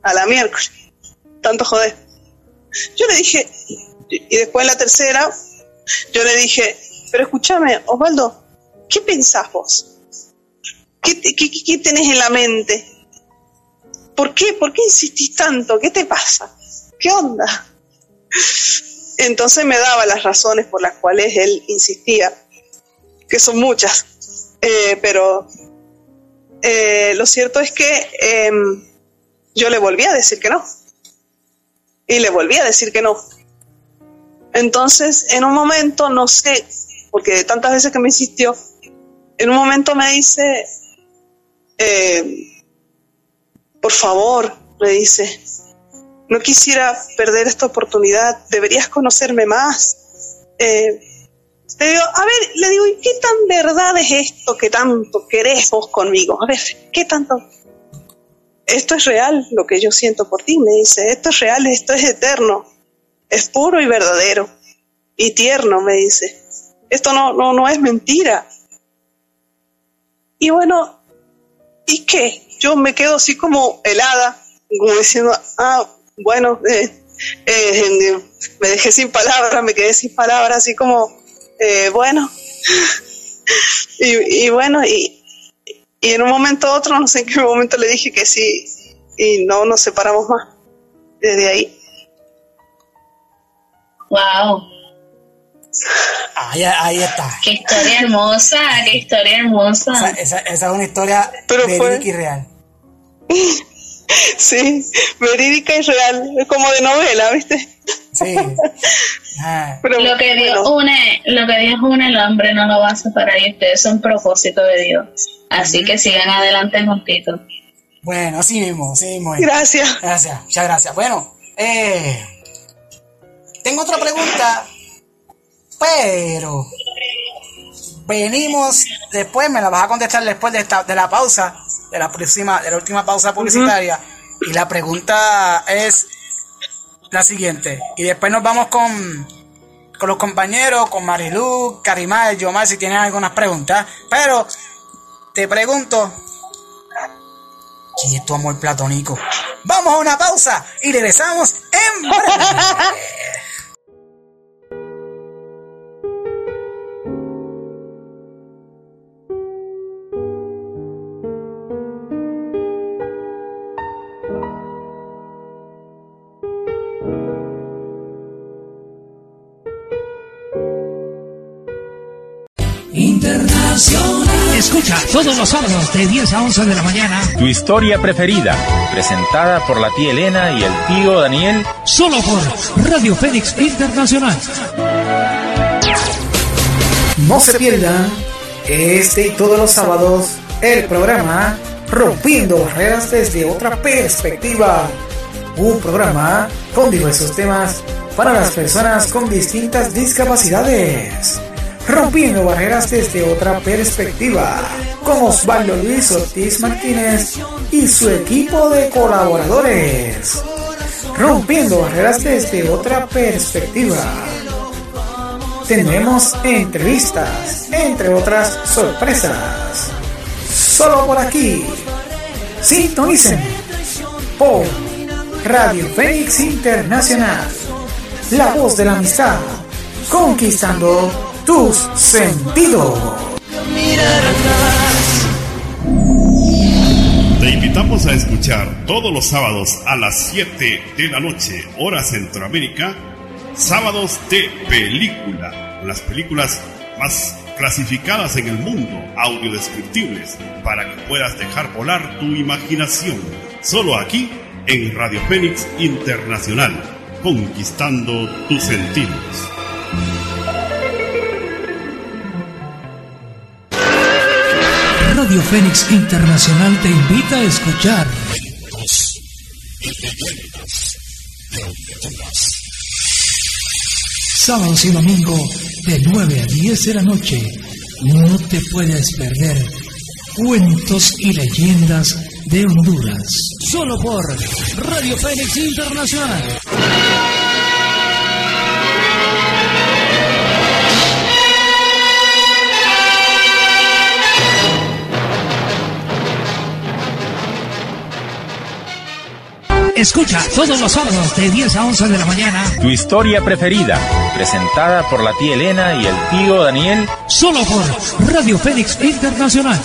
a la miércoles. Tanto joder. Yo le dije, y después la tercera, yo le dije, pero escúchame, Osvaldo, ¿qué pensás vos? ¿Qué, te- qué, qué- qué tenés en la mente? ¿Por qué? ¿Por qué insistís tanto? ¿Qué te pasa? ¿Qué onda? Entonces me daba las razones por las cuales él insistía, que son muchas, eh, pero eh, lo cierto es que em, yo le volví a decir que no. Y le volví a decir que no. Entonces, en un momento, no sé, porque tantas veces que me insistió, en un momento me dice, eh, por favor, me dice, no quisiera perder esta oportunidad, deberías conocerme más. Eh, le digo, a ver, le digo, ¿y qué tan verdad es esto que tanto querés vos conmigo? A ver, ¿qué tanto? Esto es real, lo que yo siento por ti, me dice, esto es real, esto es eterno, es puro y verdadero, y tierno, me dice. Esto no, no, no es mentira. Y bueno, ¿y qué? Yo me quedo así como helada, como diciendo, ah, bueno, eh, eh, me dejé sin palabras, me quedé sin palabras, así como, eh, bueno, y, y, bueno, y, y en un momento u otro, no sé en qué momento le dije que sí, y no nos separamos más desde ahí. Wow. Ahí, ahí está. Qué historia hermosa, qué historia hermosa. Esa, esa, esa es una historia Pero verídica fue- y real. Sí, verídica y real, es como de novela, ¿viste? Sí. Ah. Pero lo que Dios bueno. une, lo que Dios une el hombre no lo va a separar y ustedes son propósito de Dios. Así que sigan adelante juntitos. Bueno, así mismo, así mismo. es. Gracias. Gracias, muchas gracias. Bueno, eh, tengo otra pregunta, pero venimos después, me la vas a contestar después de, esta, de la pausa, de la próxima, de la última pausa publicitaria. Y la pregunta es la siguiente. Y después nos vamos con, con los compañeros, con Marilu, Karimá, Yomar, si tienen algunas preguntas. Pero te pregunto, ¿quién es tu amor platónico? Vamos a una pausa y regresamos en breve. Escucha todos los sábados de 10 a 11 de la mañana. Tu historia preferida, presentada por la tía Elena y el tío Daniel. Solo por Radio Fénix Internacional. No se pierdan este y todos los sábados el programa Rompiendo Barreras desde otra perspectiva. Un programa con diversos temas para las personas con distintas discapacidades. Rompiendo barreras desde otra perspectiva. Con Osvaldo Luis Ortiz Martínez y su equipo de colaboradores. Rompiendo barreras desde otra perspectiva. Tendremos entrevistas, entre otras sorpresas. Solo por aquí. Sintonicen por Radio Fénix Internacional. La voz de la amistad. Conquistando tus sentidos. Te invitamos a escuchar todos los sábados a las 7 de la noche, hora Centroamérica, sábados de película, las películas más clasificadas en el mundo, audiodescriptibles, para que puedas dejar volar tu imaginación. Solo aquí en Radio Fénix Internacional, conquistando tus sentidos. Radio Fénix Internacional te invita a escuchar. Sábados y domingo de 9 a 10 de la noche. No te puedes perder cuentos y leyendas de Honduras. Solo por Radio Fénix Internacional. Escucha todos los sábados de 10 a 11 de la mañana. Tu historia preferida, presentada por la tía Elena y el tío Daniel. Solo por Radio Fénix Internacional.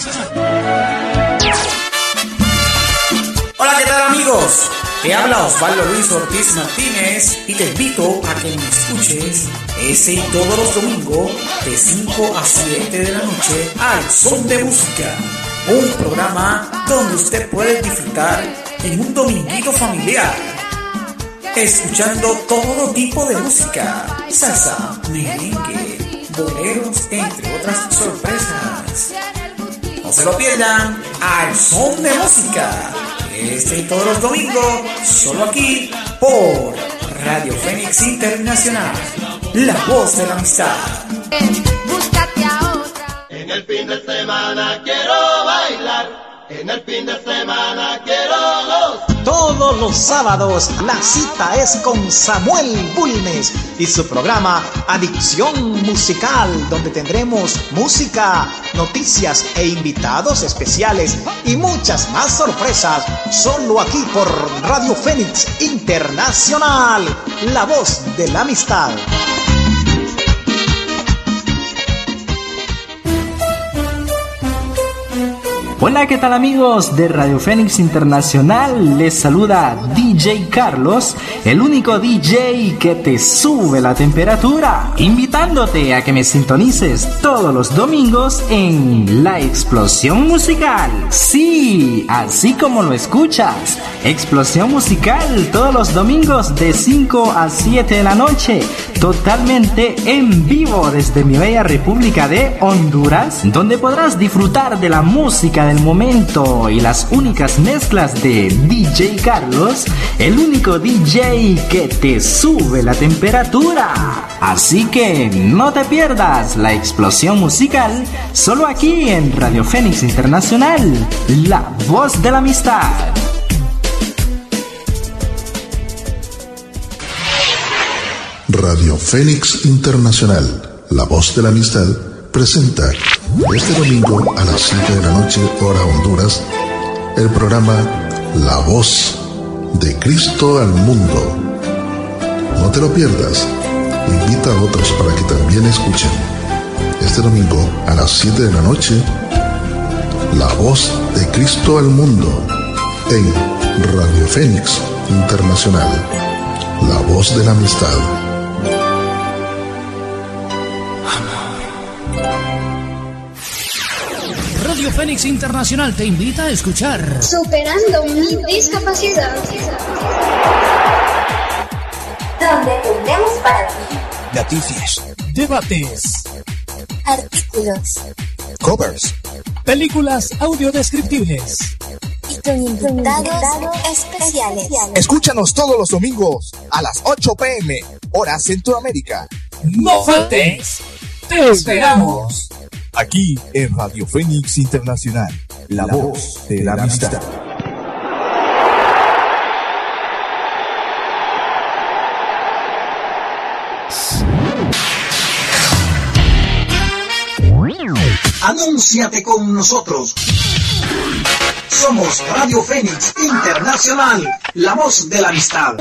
Hola, ¿qué tal amigos? amigos? Te habla Osvaldo Luis Ortiz Martínez y te invito a que me escuches ese y todos los domingos de 5 a 7 de la noche al Son de Música. Un programa donde usted puede disfrutar en un dominguito familiar, escuchando todo tipo de música, salsa, merengue, boleros, entre otras sorpresas. No se lo pierdan al Son de Música este y todos los domingos, solo aquí por Radio Fénix Internacional, la voz de la amistad. Búscate a otra. En el fin de semana quiero bailar. En el fin de semana quiero. Todos los sábados la cita es con Samuel Bulnes y su programa Adicción Musical, donde tendremos música, noticias e invitados especiales y muchas más sorpresas, solo aquí por Radio Fénix Internacional, la voz de la amistad. Hola, ¿qué tal amigos de Radio Fénix Internacional? Les saluda DJ Carlos, el único DJ que te sube la temperatura, invitándote a que me sintonices todos los domingos en La Explosión Musical. Sí, así como lo escuchas. Explosión Musical todos los domingos de 5 a 7 de la noche, totalmente en vivo desde mi bella República de Honduras, donde podrás disfrutar de la música momento y las únicas mezclas de DJ Carlos, el único DJ que te sube la temperatura. Así que no te pierdas la explosión musical solo aquí en Radio Fénix Internacional, la voz de la amistad. Radio Fénix Internacional, la voz de la amistad, presenta este domingo a las 7 de la noche, hora Honduras, el programa La voz de Cristo al mundo. No te lo pierdas, invita a otros para que también escuchen. Este domingo a las 7 de la noche, La voz de Cristo al mundo en Radio Fénix Internacional, la voz de la amistad. Fénix Internacional te invita a escuchar. Superando mi discapacidad. Donde tendremos para ti noticias, debates, artículos, covers, películas audiodescriptibles y con invitados especiales. Escúchanos todos los domingos a las 8 pm, hora Centroamérica. ¡No faltes! ¡Te esperamos! Aquí en Radio Fénix Internacional, la, voz de la amistad. Anúnciate con nosotros. Somos Radio Fénix Internacional, la voz de la amistad.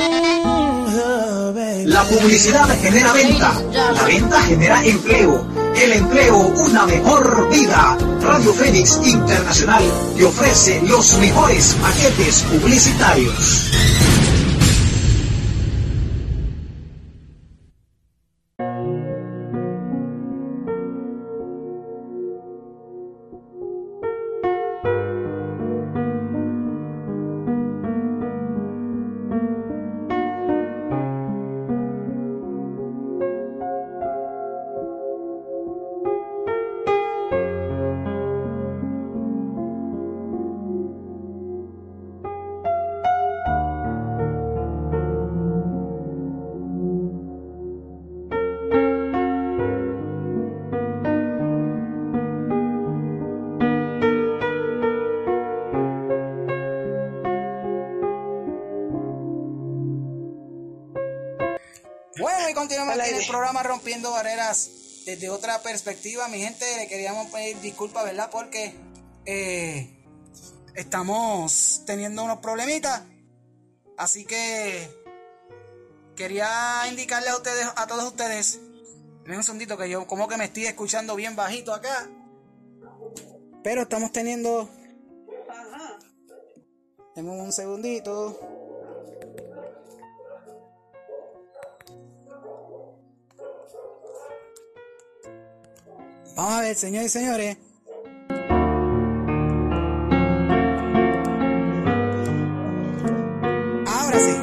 La publicidad genera venta, la venta genera empleo, el empleo una mejor vida. Radio Fénix Internacional te ofrece los mejores paquetes publicitarios. Desde otra perspectiva. Mi gente, le queríamos pedir disculpas, ¿verdad? Porque eh, estamos teniendo unos problemitas. Así que quería indicarles a ustedes, a todos ustedes, un segundito que yo como que me estoy escuchando bien bajito acá. Pero estamos teniendo Tengo un segundito. Vamos a ver, señores y señores. Ahora sí.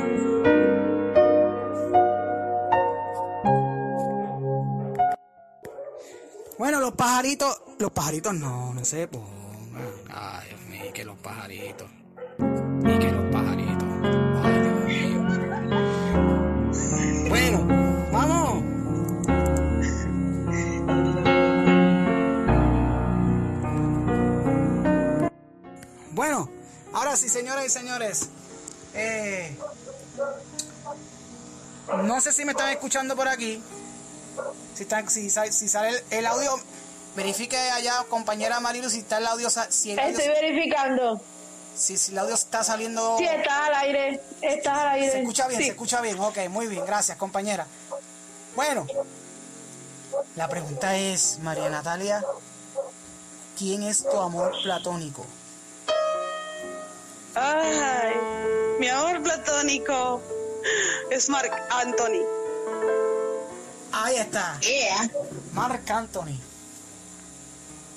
Bueno, los pajaritos, los pajaritos no, no se pongan. Ay, Dios mío, que los pajaritos. Bueno, ahora sí, señoras y señores. eh, no sé si me están escuchando por aquí. Si, están, si, si sale el, el audio, verifique allá, compañera Marilu, si está el audio. Si el audio, Estoy verificando. si, si el audio está saliendo. Sí, estás al aire. Estás al aire. Se escucha bien, Sí. se escucha bien. Ok, muy bien, gracias, compañera. Bueno, la pregunta es, María Natalia, ¿quién es tu amor platónico? Ay, mi amor platónico es Mark Anthony. Ahí está. Mark Anthony.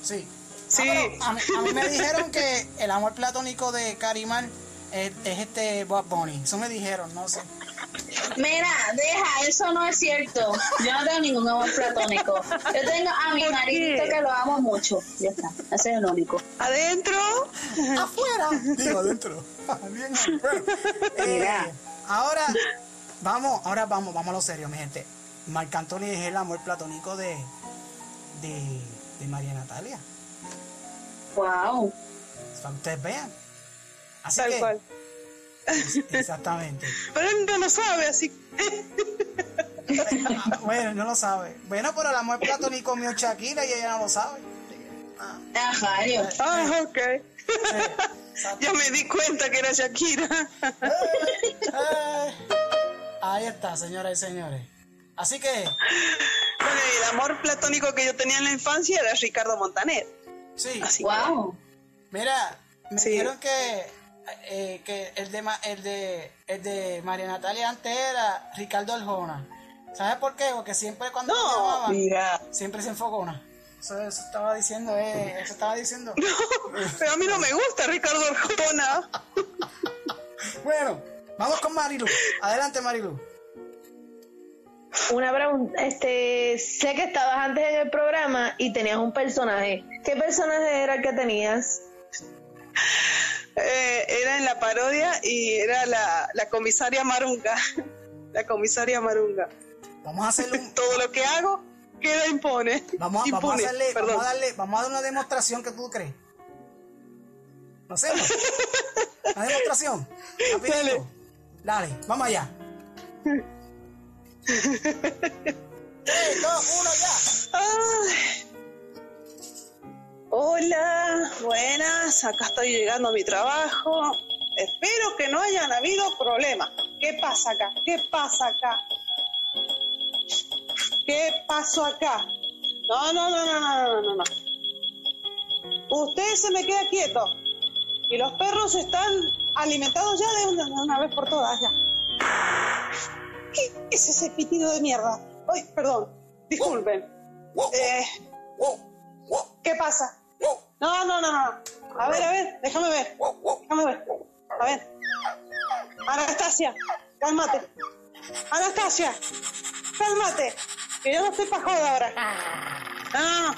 Sí. Sí. Ah, a, mí, a mí me dijeron que el amor platónico de Carimán es, es este Bob Bunny. Eso me dijeron, no sé. Mira, deja, eso no es cierto. Yo no tengo ningún amor platónico. Yo tengo a mi ¿Por maridito qué? que lo amo mucho. Ya está, ese es el único. ¿Adentro? Afuera. Digo, adentro. Bien afuera. Eh, Mira. ahora, vamos, ahora vamos, vamos a lo serio, mi gente. Marc Anthony es el amor platónico de, de, de María Natalia. Wow. Para que ustedes vean. Así Tal que, cual. Exactamente. Pero él no lo sabe, así. Ah, bueno, no lo sabe. Bueno, pero el amor platónico mío Shakira y ella no lo sabe. Ajá, Dios. Ah, ok. ya me di cuenta que era Shakira. Eh, ahí está, señoras y señores. Así que, Bueno, el amor platónico que yo tenía en la infancia era Ricardo Montaner. sí. Así Wow. Mira, me Sí. dijeron que, eh, que el, de, Ma- el, de, el de María Natalia antes era Ricardo Arjona. ¿Sabes por qué? Porque siempre cuando No, llamaban, mira. siempre se enfocona. Eso, eso estaba diciendo, eh, eso estaba diciendo. Pero a mí no me gusta Ricardo Arjona. Bueno, vamos con Marilu. Adelante, Marilu. Una pregunta, este, sé que estabas antes en el programa y tenías un personaje. ¿Qué personaje era el que tenías? Eh, era en la parodia y era la, la comisaria Marunga. La comisaria Marunga. Vamos a hacerle un, Todo lo que hago queda impone. vamos, a- vamos a impune. hacerle, vamos a darle, vamos a dar una demostración que tú crees. ¿No hacemos? Una demostración. Rapidito. Dale. Dale, vamos allá. Tres, dos, uno, ya. Ay. Hola, buenas, acá estoy llegando a mi trabajo. Espero que no hayan habido problemas. ¿Qué pasa acá? ¿Qué pasa acá? ¿Qué pasó acá? No, no, no, no, no, no, no, no. Usted se me queda quieto. Y los perros están alimentados ya de una, de una vez por todas, ya. ¿Qué es ese pitido de mierda? Ay, perdón, disculpen. Eh, ¿Qué pasa? No, no, no, no. A ver, a ver, déjame ver. Déjame ver. A ver. Anastasia, cálmate. Anastasia, cálmate. Que yo no estoy pa' joda ahora. Ah.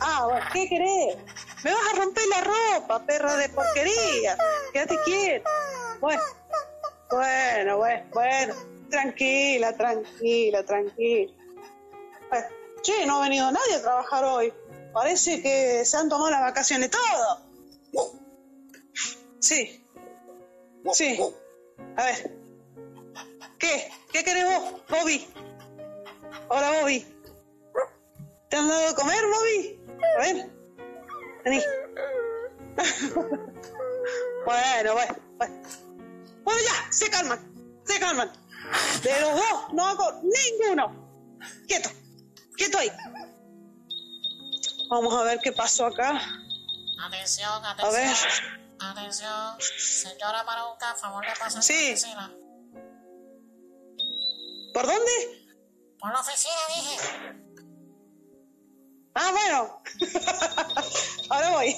Ah, bueno, ¿qué querés? Me vas a romper la ropa, perra de porquería. Quédate quieto. Bueno, bueno, bueno, bueno. Tranquila, tranquila, tranquila. Bueno, che, no ha venido nadie a trabajar hoy. Parece que se han tomado las vacaciones todo. Sí. Sí. A ver. ¿Qué? ¿Qué querés vos, Bobby? Hola, Bobby. ¿Te han dado de comer, Bobby? A ver. Vení. bueno, bueno, bueno. Bueno, ya, se calman. Se calman. De los dos, no hago ninguno. Quieto. Quieto ahí. Vamos a ver qué pasó acá. Atención, A ver. Atención, señora para buscar, favor de pasar Sí. por la oficina. ¿Por dónde? Por la oficina, dije. Ah, bueno. Ahora voy.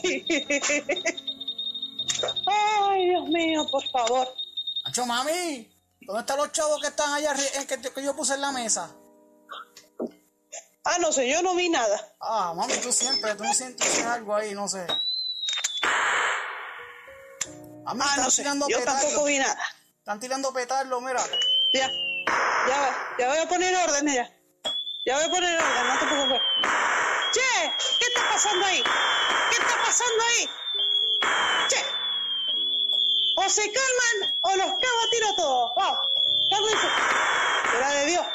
Ay, Dios mío, por favor. Acho, mami, ¿dónde están los chavos que están allá arri- eh, que, que yo puse en la mesa? Ah, no sé, yo no vi nada. Ah, mami, tú siempre, tú no sientes algo ahí, no sé. Ah, están no sé, tirando yo petardo. tampoco vi nada. Están tirando petardo, mira. Ya, ya, ya voy a poner orden ya. Ya voy a poner orden, no te preocupes. Che, ¿qué está pasando ahí? ¿Qué está pasando ahí? Che, o se calman o los cago a tiro todos. Vamos, cálmense. Será de Dios.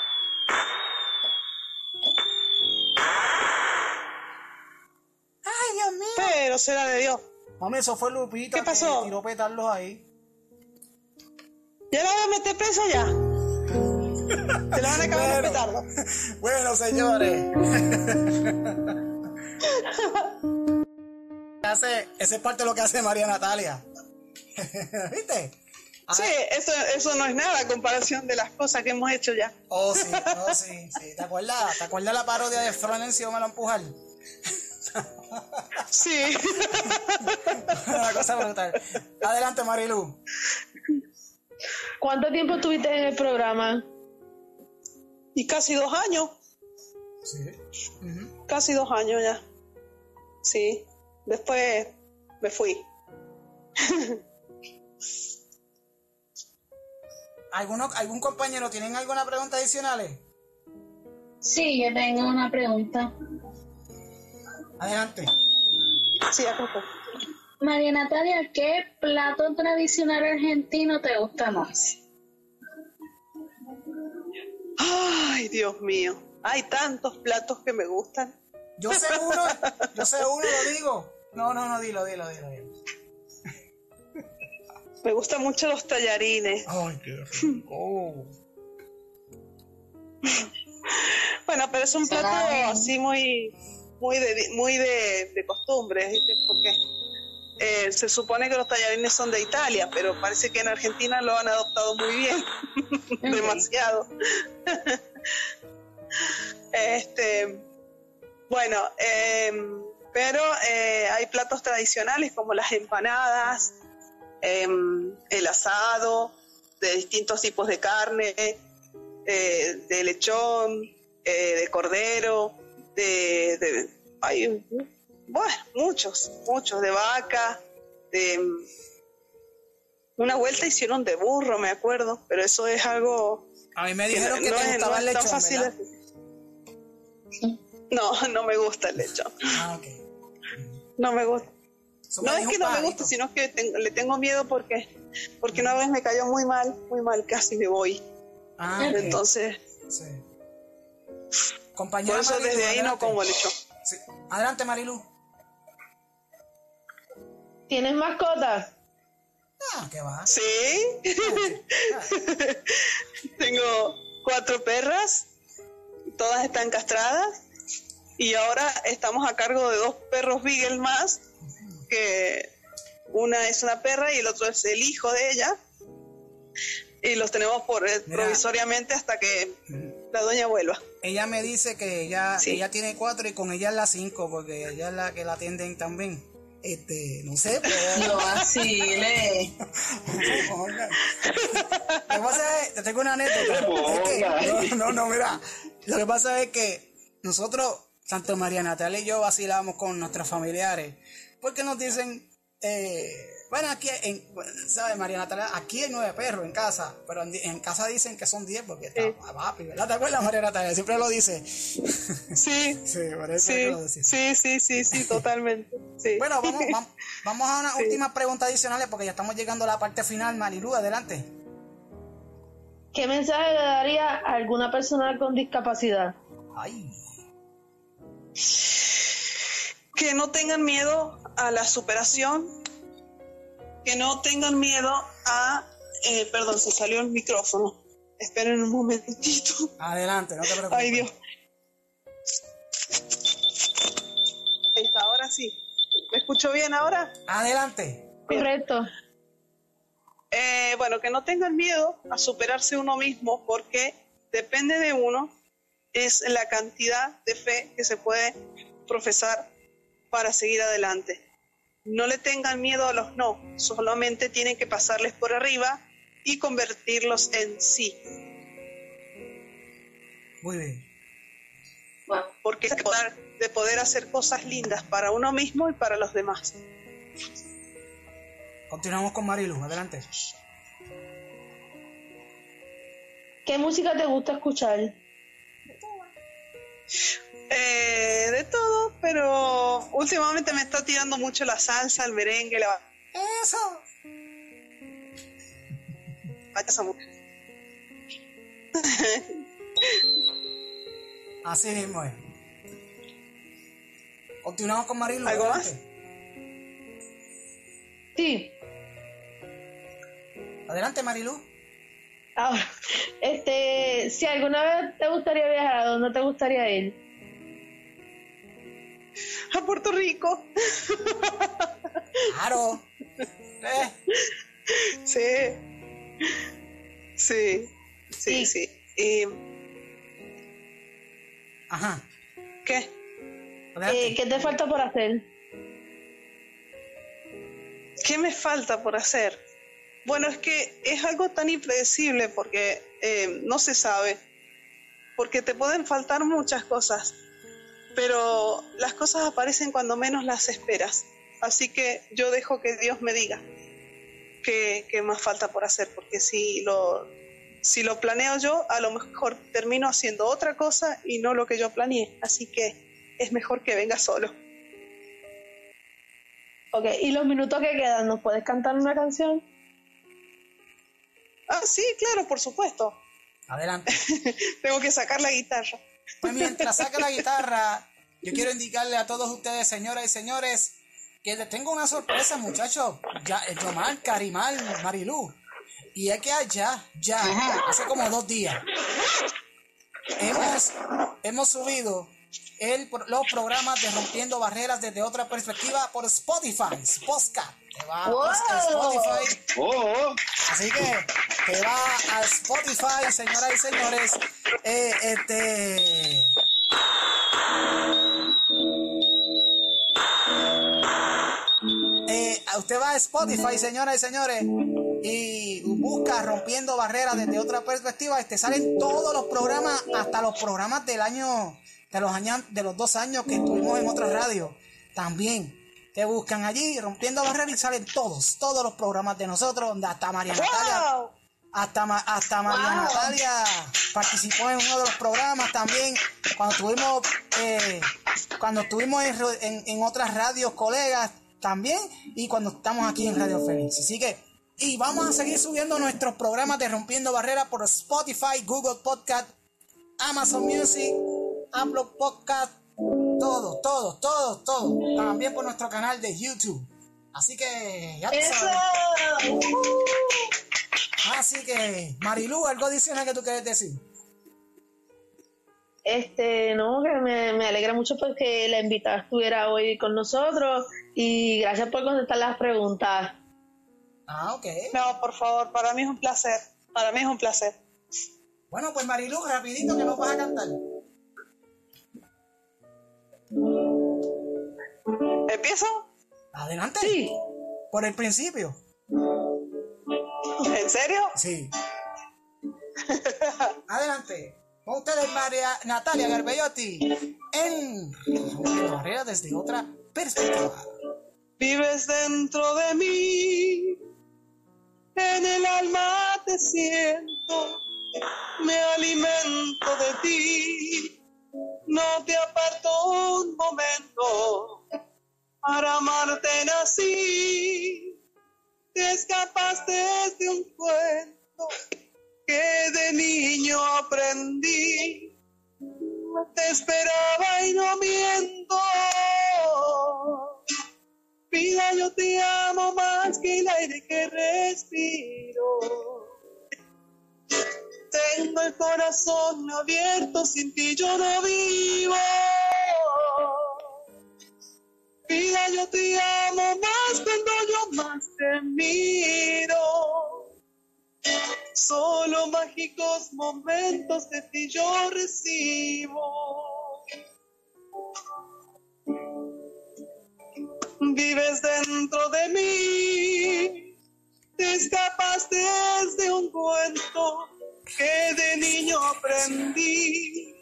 Dios mío. Pero será de Dios. Mami, eso fue Lupita ¿Qué pasó? que tiró petardos ahí. ¿Ya la voy a meter presa ya? Se la van a acabar de petardo. Bueno, señores. hace, esa es parte de lo que hace María Natalia. ¿Viste? Sí, eso, eso no es nada a comparación de las cosas que hemos hecho ya. Oh, sí, oh, sí, sí. ¿Te acuerdas? ¿Te acuerdas la parodia de Florencio me lo empujar? Sí. Una cosa brutal. Adelante, Marilu. ¿Cuánto tiempo estuviste en el programa? Y casi dos años. Sí. Casi dos años ya. Sí. Después me fui. ¿Alguno, ¿Algún compañero tienen alguna pregunta adicionales? Sí, yo tengo una pregunta. Adelante. Sí, acá. María Natalia, ¿qué plato tradicional argentino te gusta más? Ay, Dios mío. Hay tantos platos que me gustan. Yo sé uno, yo sé uno, lo digo. No, no, no, dilo, dilo, dilo. dilo. Me gustan mucho los tallarines. Ay, qué rico. Bueno, pero es un plato así muy, muy de, muy de, de costumbre, ¿viste? porque eh, se supone que los tallarines son de Italia, pero parece que en Argentina lo han adoptado muy bien, demasiado. este, bueno, em, pero eh, hay platos tradicionales como las empanadas, em, el asado, de distintos tipos de carne, eh, de lechón, eh, de cordero, de, de- hay bueno, muchos, muchos, de vaca, de mm, una vuelta hicieron de burro, me acuerdo, pero eso es algo A mí me que dijeron que no te es- gustaba no el lechón, fácil No, no me gusta el lechón. Ah, ok. No me gusta. No es que no me gusta, sino que tengo- le tengo miedo porque porque una vez me cayó muy mal, muy mal, casi me voy. Ah, ok. Entonces, Sí. Compañera por eso Marilu, desde ahí no como lechón. Sí. Adelante, Marilu. ¿Tienes mascotas? Ah, ¿qué va? Sí. Tengo cuatro perras, todas están castradas y ahora estamos a cargo de dos perros Beagle más, que una es una perra y el otro es el hijo de ella. Y los tenemos por eh, Mira. provisoriamente hasta que la doña vuelva. Ella me dice que ella, Sí. ella tiene cuatro y con ella es la cinco, porque ella es la que la atienden también. Este, no sé, pero. No vacile. Oigan. Lo que pasa es, te tengo una anécdota. Es que- no, no, no, mira. Lo que pasa es que nosotros, tanto María Natalia y yo, vacilamos con nuestros familiares. Porque nos dicen, eh, bueno, aquí, en, ¿sabes, María Natalia? Aquí hay nueve perros en casa, pero en, en casa dicen que son diez porque está papi, ¿verdad? ¿Te acuerdas, María Natalia? Siempre lo dice. Sí, Sí, por eso es sí, que lo decía. sí, sí, sí, sí, totalmente. Sí. Bueno, vamos, vamos, vamos a unas Sí. últimas preguntas adicionales porque ya estamos llegando a la parte final. Marilu, adelante. ¿Qué mensaje le daría a alguna persona con discapacidad? Ay. que no tengan miedo a la superación, que no tengan miedo a, eh, perdón, se salió el micrófono. Esperen un momentito. Adelante, no te preocupes. Ay Dios. Ahí está, ahora sí. ¿Me escucho bien ahora? Adelante. Correcto. Eh, bueno, que no tengan miedo a superarse uno mismo porque depende de uno, es la cantidad de fe que se puede profesar para seguir adelante. No le tengan miedo a los no, solamente tienen que pasarles por arriba y convertirlos en sí. Muy bien. Porque es de poder, de poder hacer cosas lindas para uno mismo y para los demás. Continuamos con Marilu, adelante. ¿Qué música te gusta escuchar? Eh, de todo, pero últimamente me está tirando mucho la salsa, el merengue, la... Eso. Vaya esa mujer. Así mismo es. Continuamos con Marilu. ¿Algo adelante. Sí. Adelante, Marilu. Ah, este, si alguna vez te gustaría viajar, ¿a dónde te gustaría ir? A Puerto Rico. Claro. Eh, Sí. Sí. Sí, sí. Y, Ajá. ¿Qué? Eh, ¿Qué te falta por hacer? ¿Qué me falta por hacer? Bueno, es que es algo tan impredecible porque eh, no se sabe, porque te pueden faltar muchas cosas, pero las cosas aparecen cuando menos las esperas. Así que yo dejo que Dios me diga qué, qué más falta por hacer, porque si lo, si lo planeo yo, a lo mejor termino haciendo otra cosa y no lo que yo planeé. Así que es mejor que venga solo. Ok, y los minutos que quedan, ¿nos puedes cantar una canción? Ah, sí, claro, por supuesto. Adelante. Tengo que sacar la guitarra. Pues mientras saca la guitarra, yo quiero indicarle a todos ustedes, señoras y señores, que les tengo una sorpresa, muchachos. Ya, eh, Yomar, Carimal, Marilú. Y es que allá, ya, hace como dos días, hemos, hemos subido el, los programas de Rompiendo Barreras desde otra perspectiva por Spotify, Podcast. Que va ¡Wow! a Spotify. Oh, Así que te va a Spotify, señoras y señores. Eh, este. Eh, usted va a Spotify, señoras y señores, y busca Rompiendo Barreras desde otra perspectiva. Y te salen todos los programas, hasta los programas del año, de los años, de los dos años que estuvimos en otra radio. También te buscan allí, Rompiendo Barreras, y salen todos, todos los programas de nosotros, donde hasta María Natalia. Hasta, Ma- hasta María Wow. Natalia participó en uno de los programas también. Cuando estuvimos, eh, cuando estuvimos en, en otras radios, colegas también. Y cuando estamos aquí en Radio Fénix. Así que, y vamos a seguir subiendo nuestros programas de Rompiendo Barreras por Spotify, Google Podcast, Amazon Music, Apple Podcast, todo, todo, todo, todo. También por nuestro canal de YouTube. Así que, ya sabes. Así que, Marilu, algo adicional que tú quieres decir. Este, no, que me, me alegra mucho porque la invitada estuviera hoy con nosotros y gracias por contestar las preguntas. Ah, ok. No, por favor, para mí es un placer. Para mí es un placer. Bueno, pues Marilu, rapidito que nos vas a cantar. ¿Empiezo? Adelante. Sí. Por el principio. ¿En serio? Sí. Adelante. Con ustedes, María Natalia Garbellotti, en Rompiendo Barreras desde otra perspectiva. Vives dentro de mí, en el alma te siento, me alimento de ti, no te aparto un momento, para amarte nací, te escapaste de un cuento que de niño aprendí, te esperaba y no miento. Vida, yo te amo más que el aire que respiro. Tengo el corazón abierto, sin ti yo no vivo. Vida, yo te amo más cuando yo más te miro. Solo mágicos momentos de ti yo recibo. Vives dentro de mí, te escapaste de un cuento que de niño aprendí.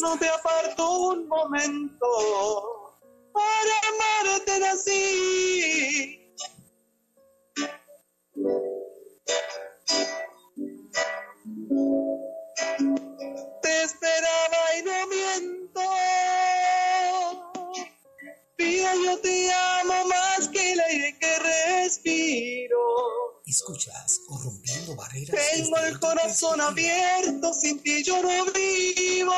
No te aparto un momento, para amarte nací. Te esperaba y no miento. Vida, yo te amo más que el aire que respiro. Escuchas o rompiendo barreras. Tengo el corazón abierto, sin ti yo no vivo.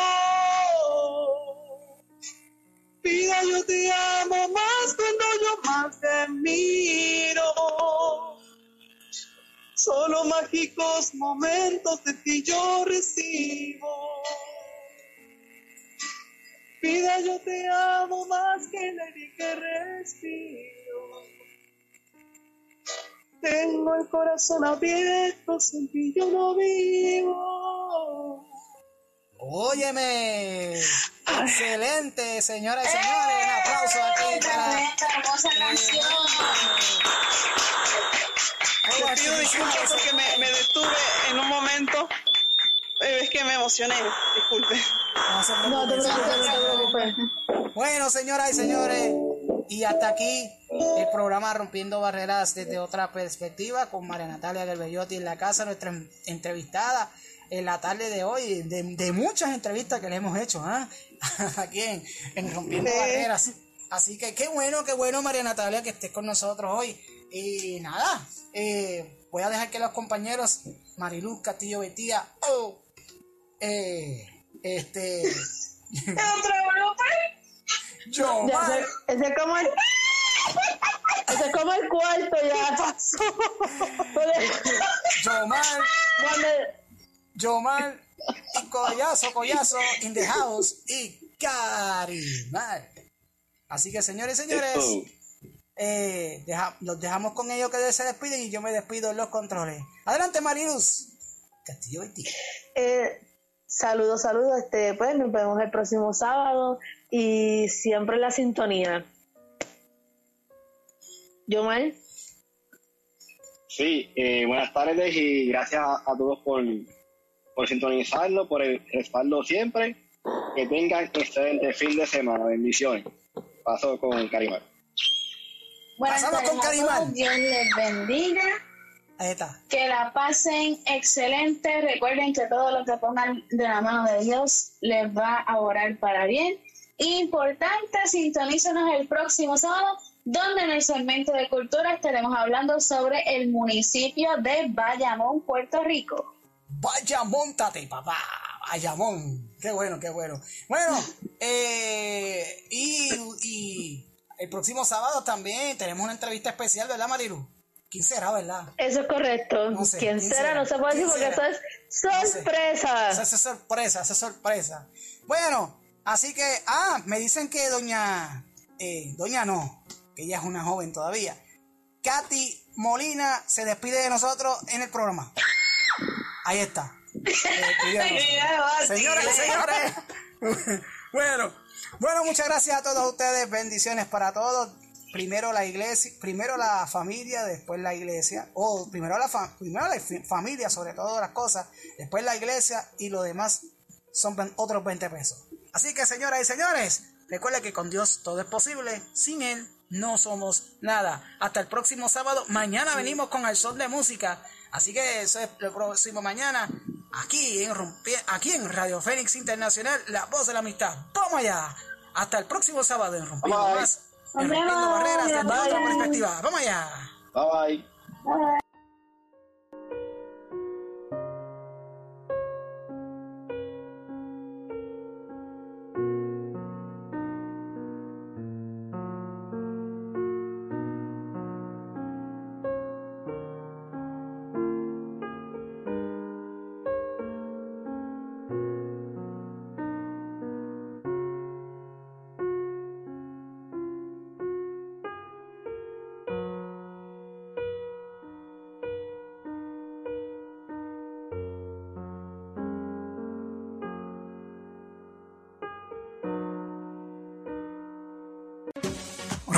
Vida, yo te amo más cuando yo más te miro. Solo mágicos momentos de ti yo recibo. Vida, yo te amo más que el aire que respiro. Tengo el corazón abierto, sin ti yo no vivo. Óyeme, excelente, señoras y señores, un aplauso aquí para... hermosa canción. Les pido disculpas porque me, me detuve en un momento. Eh, Es que me emocioné, disculpe. No te preocupes. Bueno, señoras y señores, y hasta aquí el programa Rompiendo Barreras desde otra perspectiva con María Natalia Galvellotti en la casa, nuestra en- entrevistada en la tarde de hoy, de, de muchas entrevistas que le hemos hecho ¿ah? aquí en, en Rompiendo Sí. Barreras. Así que qué bueno, qué bueno María Natalia que estés con nosotros hoy. Y nada, eh, voy a dejar que los compañeros Mariluz Castillo Betía, oh, eh, este... ¿Otro? Yo, ese es como el ese es como el cuarto ya pasó Yomar, Cuando- Yomar y Collazo, Collazo in the house y Carimar. Así que señores y señores, eh, deja- los dejamos con ellos que se despiden y yo me despido en los controles. Adelante Mariluz. Castillo Betty. Eh, saludos, saludos. Este, pues nos vemos el próximo sábado y siempre la sintonía. Yo mal. Sí, eh, buenas tardes y gracias a, a todos por, por sintonizarlo, por el respaldo siempre. Que tengan excelente fin de semana. Bendiciones. Paso con Carimar. Buenas Pasamos con Carimán. Dios les bendiga. Ahí está. Que la pasen excelente. Recuerden que todo lo que pongan de la mano de Dios les va a orar para bien. Importante, sintonízanos el próximo sábado, donde en el segmento de cultura estaremos hablando sobre el municipio de Bayamón, Puerto Rico. Vaya, montate, papá. Bayamón. Qué bueno, qué bueno. Bueno, eh, y, y el próximo sábado también tenemos una entrevista especial, ¿verdad, Marilu? ¿Quién será, verdad? Eso es correcto. No sé, ¿Quién, ¿quién será? será? No se puede decir ¿Quién porque será? eso es sorpresa. Esa es sorpresa, esa es sorpresa. Bueno, así que, ah, me dicen que doña, eh, doña no, que ella es una joven todavía. Katy Molina se despide de nosotros en el programa. Ahí está. Eh. Señores y señores. bueno, bueno, muchas gracias a todos ustedes. Bendiciones para todos. Primero la iglesia, primero la familia, después la iglesia. O primero la, fa- primero la familia, sobre todas las cosas. Después la iglesia y lo demás son otros 20 pesos. Así que, señoras y señores, recuerden que con Dios todo es posible. Sin Él no somos nada. Hasta el próximo sábado. Mañana venimos con el son de música. Así que eso es el próximo mañana. Aquí en, aquí en Radio Fénix Internacional, la voz de la amistad. ¡Vamos allá! Hasta el próximo sábado en Rompiendo Bye. Más. En Rompiendo. Barreras desde otra Bye. perspectiva. ¡Vamos allá! Bye bye.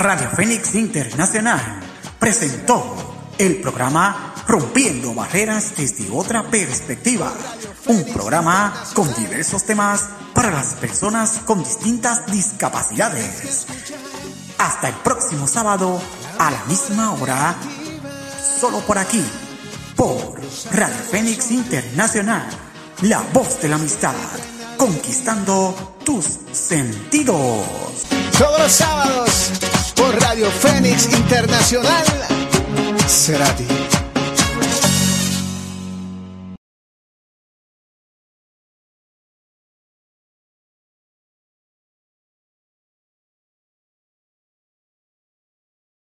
Radio Fénix Internacional presentó el programa Rompiendo Barreras desde otra perspectiva. Un programa con diversos temas para las personas con distintas discapacidades. Hasta el próximo sábado a la misma hora, solo por aquí, por Radio Fénix Internacional, la voz de la amistad, conquistando tus sentidos. Todos los sábados por Radio Fénix Internacional. Será ti.